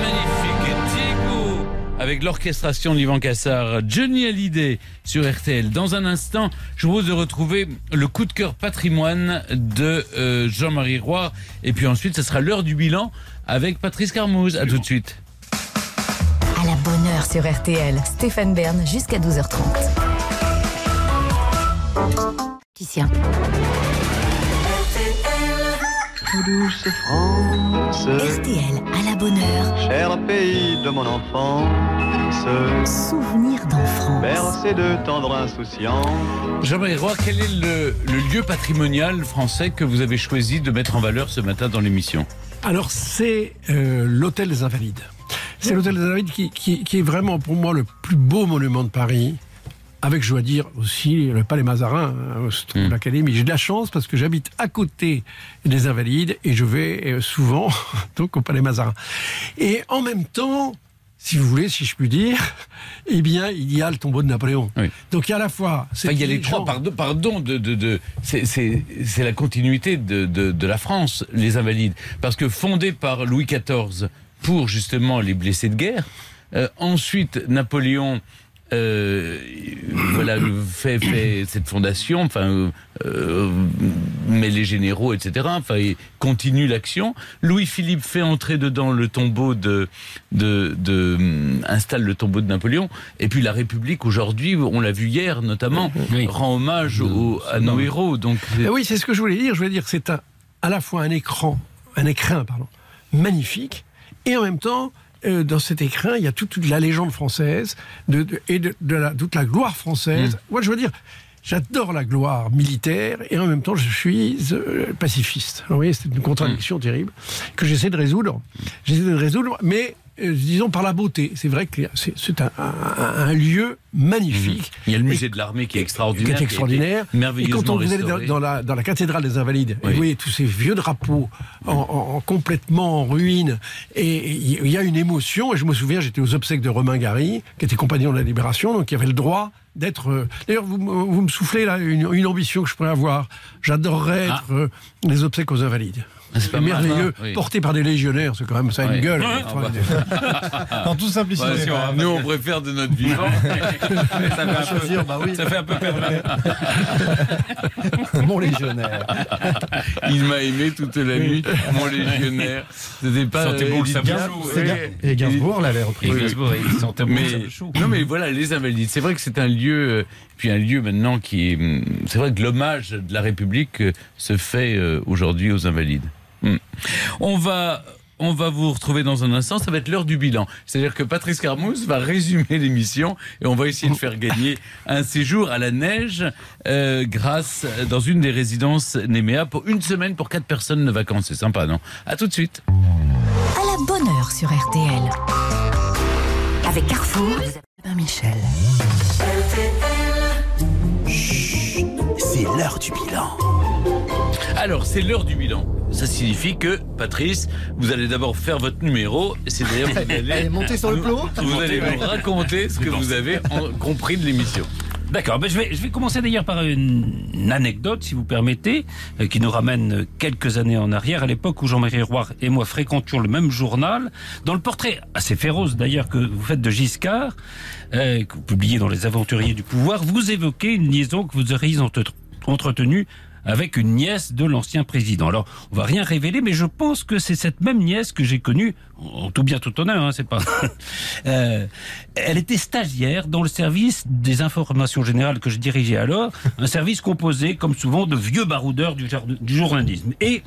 magnifique Diego avec l'orchestration d'Ivan Cassar, Johnny Hallyday sur RTL. Dans un instant, je vous propose de retrouver le coup de cœur patrimoine de euh, Jean-Marie Roy. Et puis ensuite, ce sera l'heure du bilan avec Patrice Carmouze. À tout de suite. À la bonne heure sur RTL. Stéphane Bern jusqu'à 12h30. Tiens. Douce France, RTL à la bonne heure. cher pays de mon enfance, Souvenir d'enfance. bercé de tendre insouciance. Jean-Marie Roy, quel est le, le lieu patrimonial français que vous avez choisi de mettre en valeur ce matin dans l'émission Alors, c'est euh, l'Hôtel des Invalides. C'est l'Hôtel des Invalides qui, qui- qui est vraiment pour moi le plus beau monument de Paris. Avec, je dois dire, aussi le Palais Mazarin, hein, l'Académie. J'ai de la chance parce que j'habite à côté des Invalides et je vais euh, souvent donc au Palais Mazarin. Et en même temps, si vous voulez, si je puis dire, eh bien, il y a le tombeau de Napoléon. Donc il y a à la fois... Enfin, il y a les trois, pardon, pardon de, de, de- c'est- la continuité de, la France, les Invalides. Parce que fondé par Louis XIV pour justement les blessés de guerre, euh, ensuite Napoléon euh, voilà, fait, fait cette fondation, enfin, euh, euh, met les généraux, etc. Enfin, il continue l'action. Louis-Philippe fait entrer dedans le tombeau de, de, de, hum, installe le tombeau de Napoléon. Et puis la République aujourd'hui, on l'a vu hier notamment, rend hommage aux- à nos héros. Donc, Eh oui, c'est ce que je voulais dire. Je voulais dire que c'est un- à la fois un écran, un écrin, pardon, magnifique, et en même temps, euh, dans cet écrin, il y a toute, toute la légende française de, de- et de, de la, toute la gloire française. Moi, je veux dire, j'adore la gloire militaire et en même temps, je suis euh, pacifiste. Vous voyez, c'est une contradiction terrible que j'essaie de résoudre. J'essaie de résoudre, mais disons par la beauté. C'est vrai que c'est un, un- un lieu magnifique. il y a le musée de l'armée qui est extraordinaire. Qui est extraordinaire. qui Et quand on vous allez dans, la, dans la cathédrale des Invalides, et vous voyez tous ces vieux drapeaux en, en- en complètement en ruine, et il y a une émotion. Et je me souviens, j'étais aux obsèques de Romain Gary, qui était compagnon de la Libération, donc il avait le droit d'être. euh, D'ailleurs, vous, me- vous me soufflez là une, une ambition que je pourrais avoir. J'adorerais Ah. être euh, les obsèques aux Invalides. C'est pas mal, merveilleux, hein, oui. porté par des légionnaires, c'est quand même ça a une gueule. Ouais, extraordinaire. En toute simplicité. Ouais, si on- nous, on préfère de notre vivant. ça, fait un peu, choisir, bah oui. ça fait un peu pervers. Mon légionnaire. Il m'a aimé toute la nuit, mon légionnaire. C'était pas. Sentait bon le c'est. Et Gainsbourg l'avait repris. Et Gainsbourg, il sentait bon le Mais, sablichou. non mais voilà, les Invalides. C'est vrai que c'est un lieu, euh, puis un lieu maintenant qui est. hum, C'est vrai que l'hommage de la République euh, se fait euh, aujourd'hui aux Invalides. On va. On va vous retrouver dans un instant, ça va être l'heure du bilan. C'est-à-dire que Patrice Carmouze va résumer l'émission et on va essayer de faire gagner un séjour à la neige euh, grâce dans une des résidences Néméa pour une semaine pour quatre personnes de vacances. C'est sympa, non? À tout de suite. À la bonne heure sur RTL. Avec Carrefour, Ben Michel. C'est l'heure du bilan. Alors, c'est l'heure du bilan. Ça signifie que, Patrice, vous allez d'abord faire votre numéro. C'est d'ailleurs vous allez, Allez, montez sur le plot. Vous allez nous raconter ce que vous avez en- compris de l'émission. D'accord, ben je, vais, je vais commencer d'ailleurs par une, une anecdote, si vous permettez, euh, qui nous ramène euh, quelques années en arrière, à l'époque où Jean-Marie Roy et moi fréquentions le même journal. Dans le portrait assez féroce d'ailleurs que vous faites de Giscard, euh, que vous publiez dans Les Aventuriers du Pouvoir, vous évoquez une liaison que vous auriez entre- entretenue avec une nièce de l'ancien président. Alors, on va rien révéler, mais je pense que c'est cette même nièce que j'ai connue, en tout bien tout honneur, hein, c'est pas. Euh, elle était stagiaire dans le service des informations générales que je dirigeais alors, un service composé, comme souvent, de vieux baroudeurs du, du journalisme. Et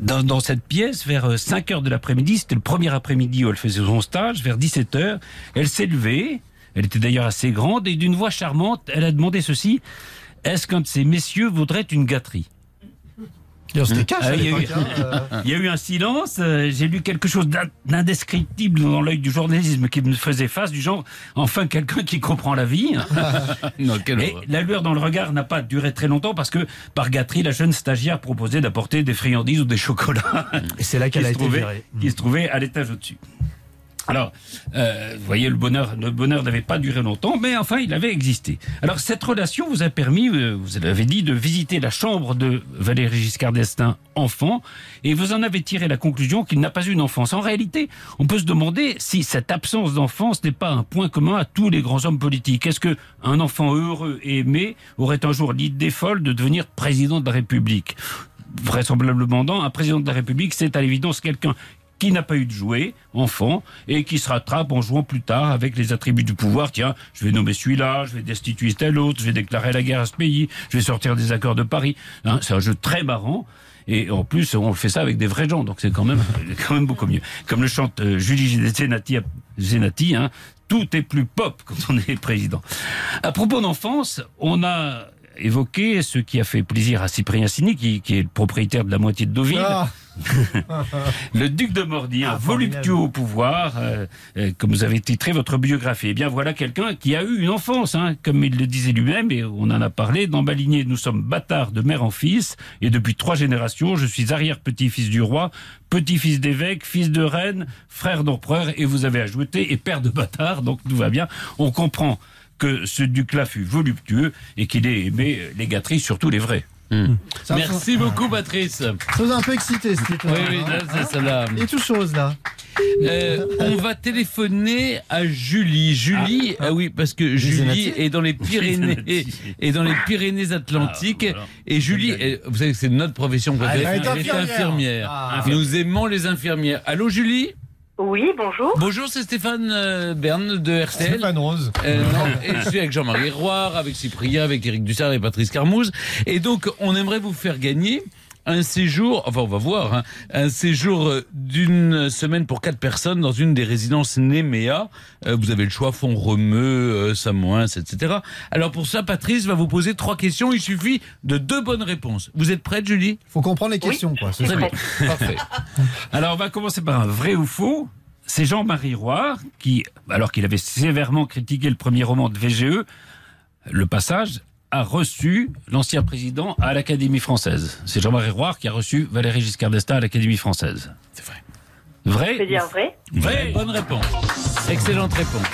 dans, dans cette pièce, vers 5 heures de l'après-midi, c'était le premier après-midi où elle faisait son stage, vers 17 heures, elle s'est levée, elle était d'ailleurs assez grande, et d'une voix charmante, elle a demandé ceci, est-ce qu'un de ces messieurs vaudrait une gâterie Ah, il, y a eu, l'époque, il y a eu un silence. euh, J'ai lu quelque chose d'in- d'indescriptible dans l'œil du journalisme qui me faisait face, du genre, enfin quelqu'un qui comprend la vie. Non, quelle Et la lueur dans le regard n'a pas duré très longtemps parce que, par gâterie, la jeune stagiaire proposait d'apporter des friandises ou des chocolats. Et c'est là qu'elle a se été trouvait- virée. Qui se trouvait à l'étage au-dessus. Alors, euh, vous voyez, le bonheur, le bonheur n'avait pas duré longtemps, mais enfin, il avait existé. Alors, cette relation vous a permis, euh, vous l'avez dit, de visiter la chambre de Valéry Giscard d'Estaing, enfant, et vous en avez tiré la conclusion qu'il n'a pas eu une enfance. En réalité, on peut se demander si cette absence d'enfance n'est pas un point commun à tous les grands hommes politiques. Est-ce que un enfant heureux et aimé aurait un jour l'idée folle de devenir président de la République? Vraisemblablement non. Un président de la République, c'est à l'évidence quelqu'un qui n'a pas eu de jouet, enfant, et qui se rattrape en jouant plus tard avec les attributs du pouvoir. Tiens, je vais nommer celui-là, je vais destituer tel autre, je vais déclarer la guerre à ce pays, je vais sortir des accords de Paris. Hein, c'est un jeu très marrant. Et en plus, on fait ça avec des vrais gens, donc c'est quand même, quand même beaucoup mieux. Comme le chante euh, Julie Zenati, Zenati hein, tout est plus pop quand on est président. À propos d'enfance, on a évoqué ce qui a fait plaisir à Cyprien Sini, qui, qui est le propriétaire de la moitié de Deauville. Ah. le duc de Mordi, un voluptueux au pouvoir, euh, euh, comme vous avez titré votre biographie. Eh bien, voilà quelqu'un qui a eu une enfance, hein, comme il le disait lui-même, et on en a parlé. Dans ma lignée, nous sommes bâtards de mère en fils, et depuis trois générations, je suis arrière-petit-fils du roi, petit-fils d'évêque, fils de reine, frère d'empereur, et vous avez ajouté, et père de bâtard, donc tout va bien. On comprend que ce duc-là fut voluptueux et qu'il ait aimé les gâteries, surtout les vraies. Ça Merci beaucoup, Patrice. Ça vous a un peu excité, ce titre. Oui, oui, là, c'est celle-là. Et tout chose, là. Euh, on va téléphoner à Julie. Julie, ah, oui, parce que Julie est dans les Pyrénées, est dans les Pyrénées-Atlantiques. et Julie, vous savez que c'est notre profession Ah, préférée. Elle est infirmière. infirmière. Ah. Nous aimons les infirmières. Allô, Julie? Oui, bonjour. Bonjour, c'est Stéphane euh, Bern de RTL. Stéphane Rose. Euh, non, et je suis avec Jean-Marie Roire, avec Cyprien, avec Éric Dussard et Patrice Carmouze. Et donc, on aimerait vous faire gagner un séjour, enfin on va voir, hein, un séjour euh, d'une semaine pour quatre personnes dans une des résidences Néméa. Euh, vous avez le choix fond Remeux, euh, Samoins, etc. Alors pour ça, Patrice va vous poser trois questions. Il suffit de deux bonnes réponses. Vous êtes prête, Julie? Faut comprendre les questions, quoi. Très bien, parfait. Alors, on va commencer par un vrai ou faux. C'est Jean-Marie Roire qui, alors qu'il avait sévèrement critiqué le premier roman de VGE, Le Passage, a reçu l'ancien président à l'Académie française. C'est Jean-Marie Roire qui a reçu Valéry Giscard d'Estaing à l'Académie française. C'est vrai. Vrai Je dire vrai? Vrai. Bonne réponse. Excellente réponse.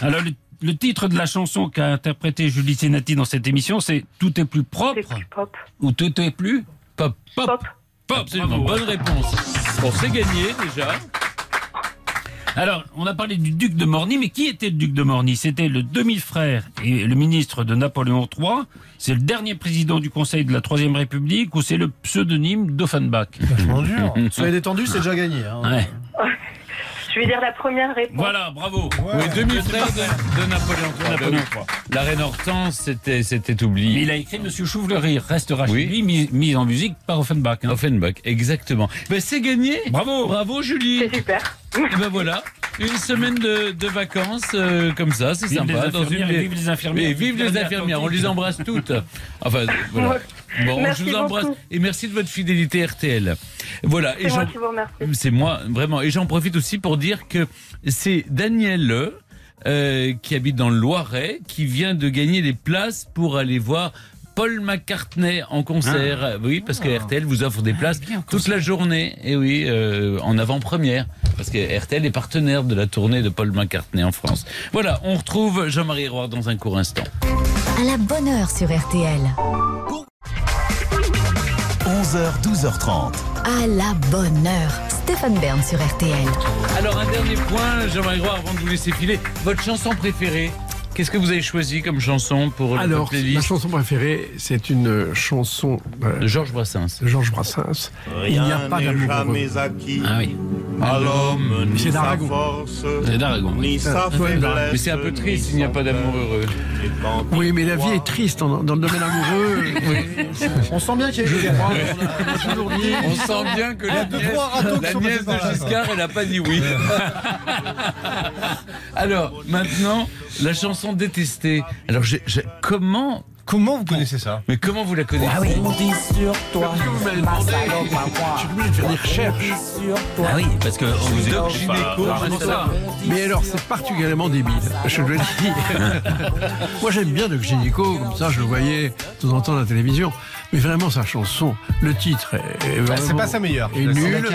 Alors, le, le titre de la chanson qu'a interprété Julie Senati dans cette émission, c'est Tout est plus propre Pop. ou Tout est plus Pop. Pop. Pop. Pop, absolument. Bonne réponse. Bon, c'est gagné déjà. Alors, on a parlé du duc de Morny, mais qui était le duc de Morny? C'était le demi-frère et le ministre de Napoléon III. C'est le dernier président du Conseil de la Troisième République ou c'est le pseudonyme d'Offenbach? Vachement dur. Soyez détendus, c'est déjà gagné. hein. Ouais. Je vais dire la première réponse. Voilà, bravo. Oui, demi-frère de, de Napoléon III. Napoléon Bah. La reine Hortense, c'était, c'était oublié. Il a écrit Monsieur Chouve-le-Rire, restera Oui. chez lui, mis, mis en musique par Offenbach. hein. Offenbach, exactement. Ben, c'est gagné. Bravo. Bravo, Julie. C'est super. Et ben voilà, une semaine de, de vacances euh, comme ça, c'est Vive sympa. les infirmières et vive les infirmières. Et vive les infirmières, on les embrasse toutes. Enfin, voilà. Bon, Merci je vous embrasse beaucoup. et merci de votre fidélité RTL. Voilà. C'est et moi j'en- qui vous remercie. c'est moi, vraiment. Et j'en profite aussi pour dire que c'est Daniel Le, euh, qui habite dans le Loiret, qui vient de gagner les places pour aller voir Paul McCartney en concert. Ah. Oui, parce que RTL vous offre des places toute la journée. Et oui, euh, en avant-première. Parce que RTL est partenaire de la tournée de Paul McCartney en France. Voilà, on retrouve Jean-Marie Roire dans un court instant. À la bonne heure sur RTL. 11h, 12h30. À la bonne heure. Stéphane Bern sur RTL. Alors un dernier point, Jean-Marie Roire, avant de vous laisser filer, votre chanson préférée Qu'est-ce que vous avez choisi comme chanson pour Alors, la playlist ma chanson préférée, c'est une chanson euh, de Georges Brassens. de Georges Brassens. Il n'y a pas d'amour heureux. acquis. Ah oui. À l'homme, C'est ni sa d'Aragon. force, C'est d'Aragon. oui. ni sa ouais, faiblesse. Mais c'est un peu triste, il n'y a pas d'amour heureux. Oui, mais la vie est triste dans, dans le domaine amoureux. On sent bien qu'il y a eu toujours dit. On sent bien que la deux, nièce, trois râteaux qui la nièce de Giscard, elle n'a pas dit oui. Alors, maintenant, la chanson détestée. Alors, j'ai- j'ai- comment Comment vous connaissez ça? Mais comment vous la connaissez? Parce que vous m'avez demandé, j'ai obligé de faire des recherches. Ah oui, parce que on vous Doc Gynéco, Ah, je sais ça. Mais alors, c'est particulièrement débile. Je le dis. Moi, j'aime bien Doc Gynéco, comme ça, je le voyais de temps en temps à la télévision. Mais vraiment, sa chanson, le titre est, est Bah, vraiment- c'est pas sa meilleure. est C'est nul.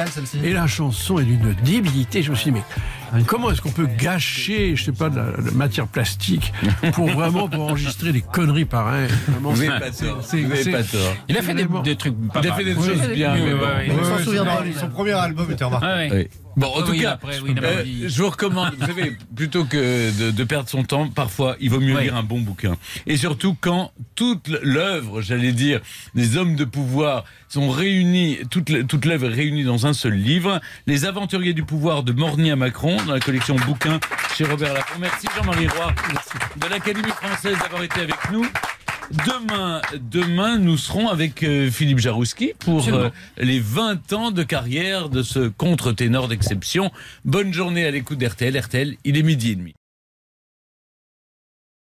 Et la chanson est d'une débilité. Je me suis dit, mais comment est-ce qu'on peut gâcher, je sais pas, de la, de la matière plastique pour vraiment pour enregistrer des conneries pareilles? Vous n'avez pas tort. pas. Il a fait des, des trucs pas Il a fait des Oui. choses bien, mais bon. Ouais, On ouais, s'en ouais. souviendra, lui. Son premier album était. Oui. Bon, en Ah tout oui, cas, après, oui, euh, je vous recommande, vous savez, plutôt que de, de perdre son temps, parfois, il vaut mieux Oui. lire un bon bouquin. Et surtout quand toute l'œuvre, j'allais dire, des hommes de pouvoir sont réunis, toute toute l'œuvre est réunie dans un seul livre. Les aventuriers du pouvoir de Morny à Macron, dans la collection bouquins chez Robert Laffont. Merci Jean-Marie Roy de l'Académie française d'avoir été avec nous. Demain, demain, nous serons avec euh, Philippe Jarouski pour euh, les 20 ans de carrière de ce contre-ténor d'exception. Bonne journée à l'écoute d'RTL. RTL, il est midi et demi.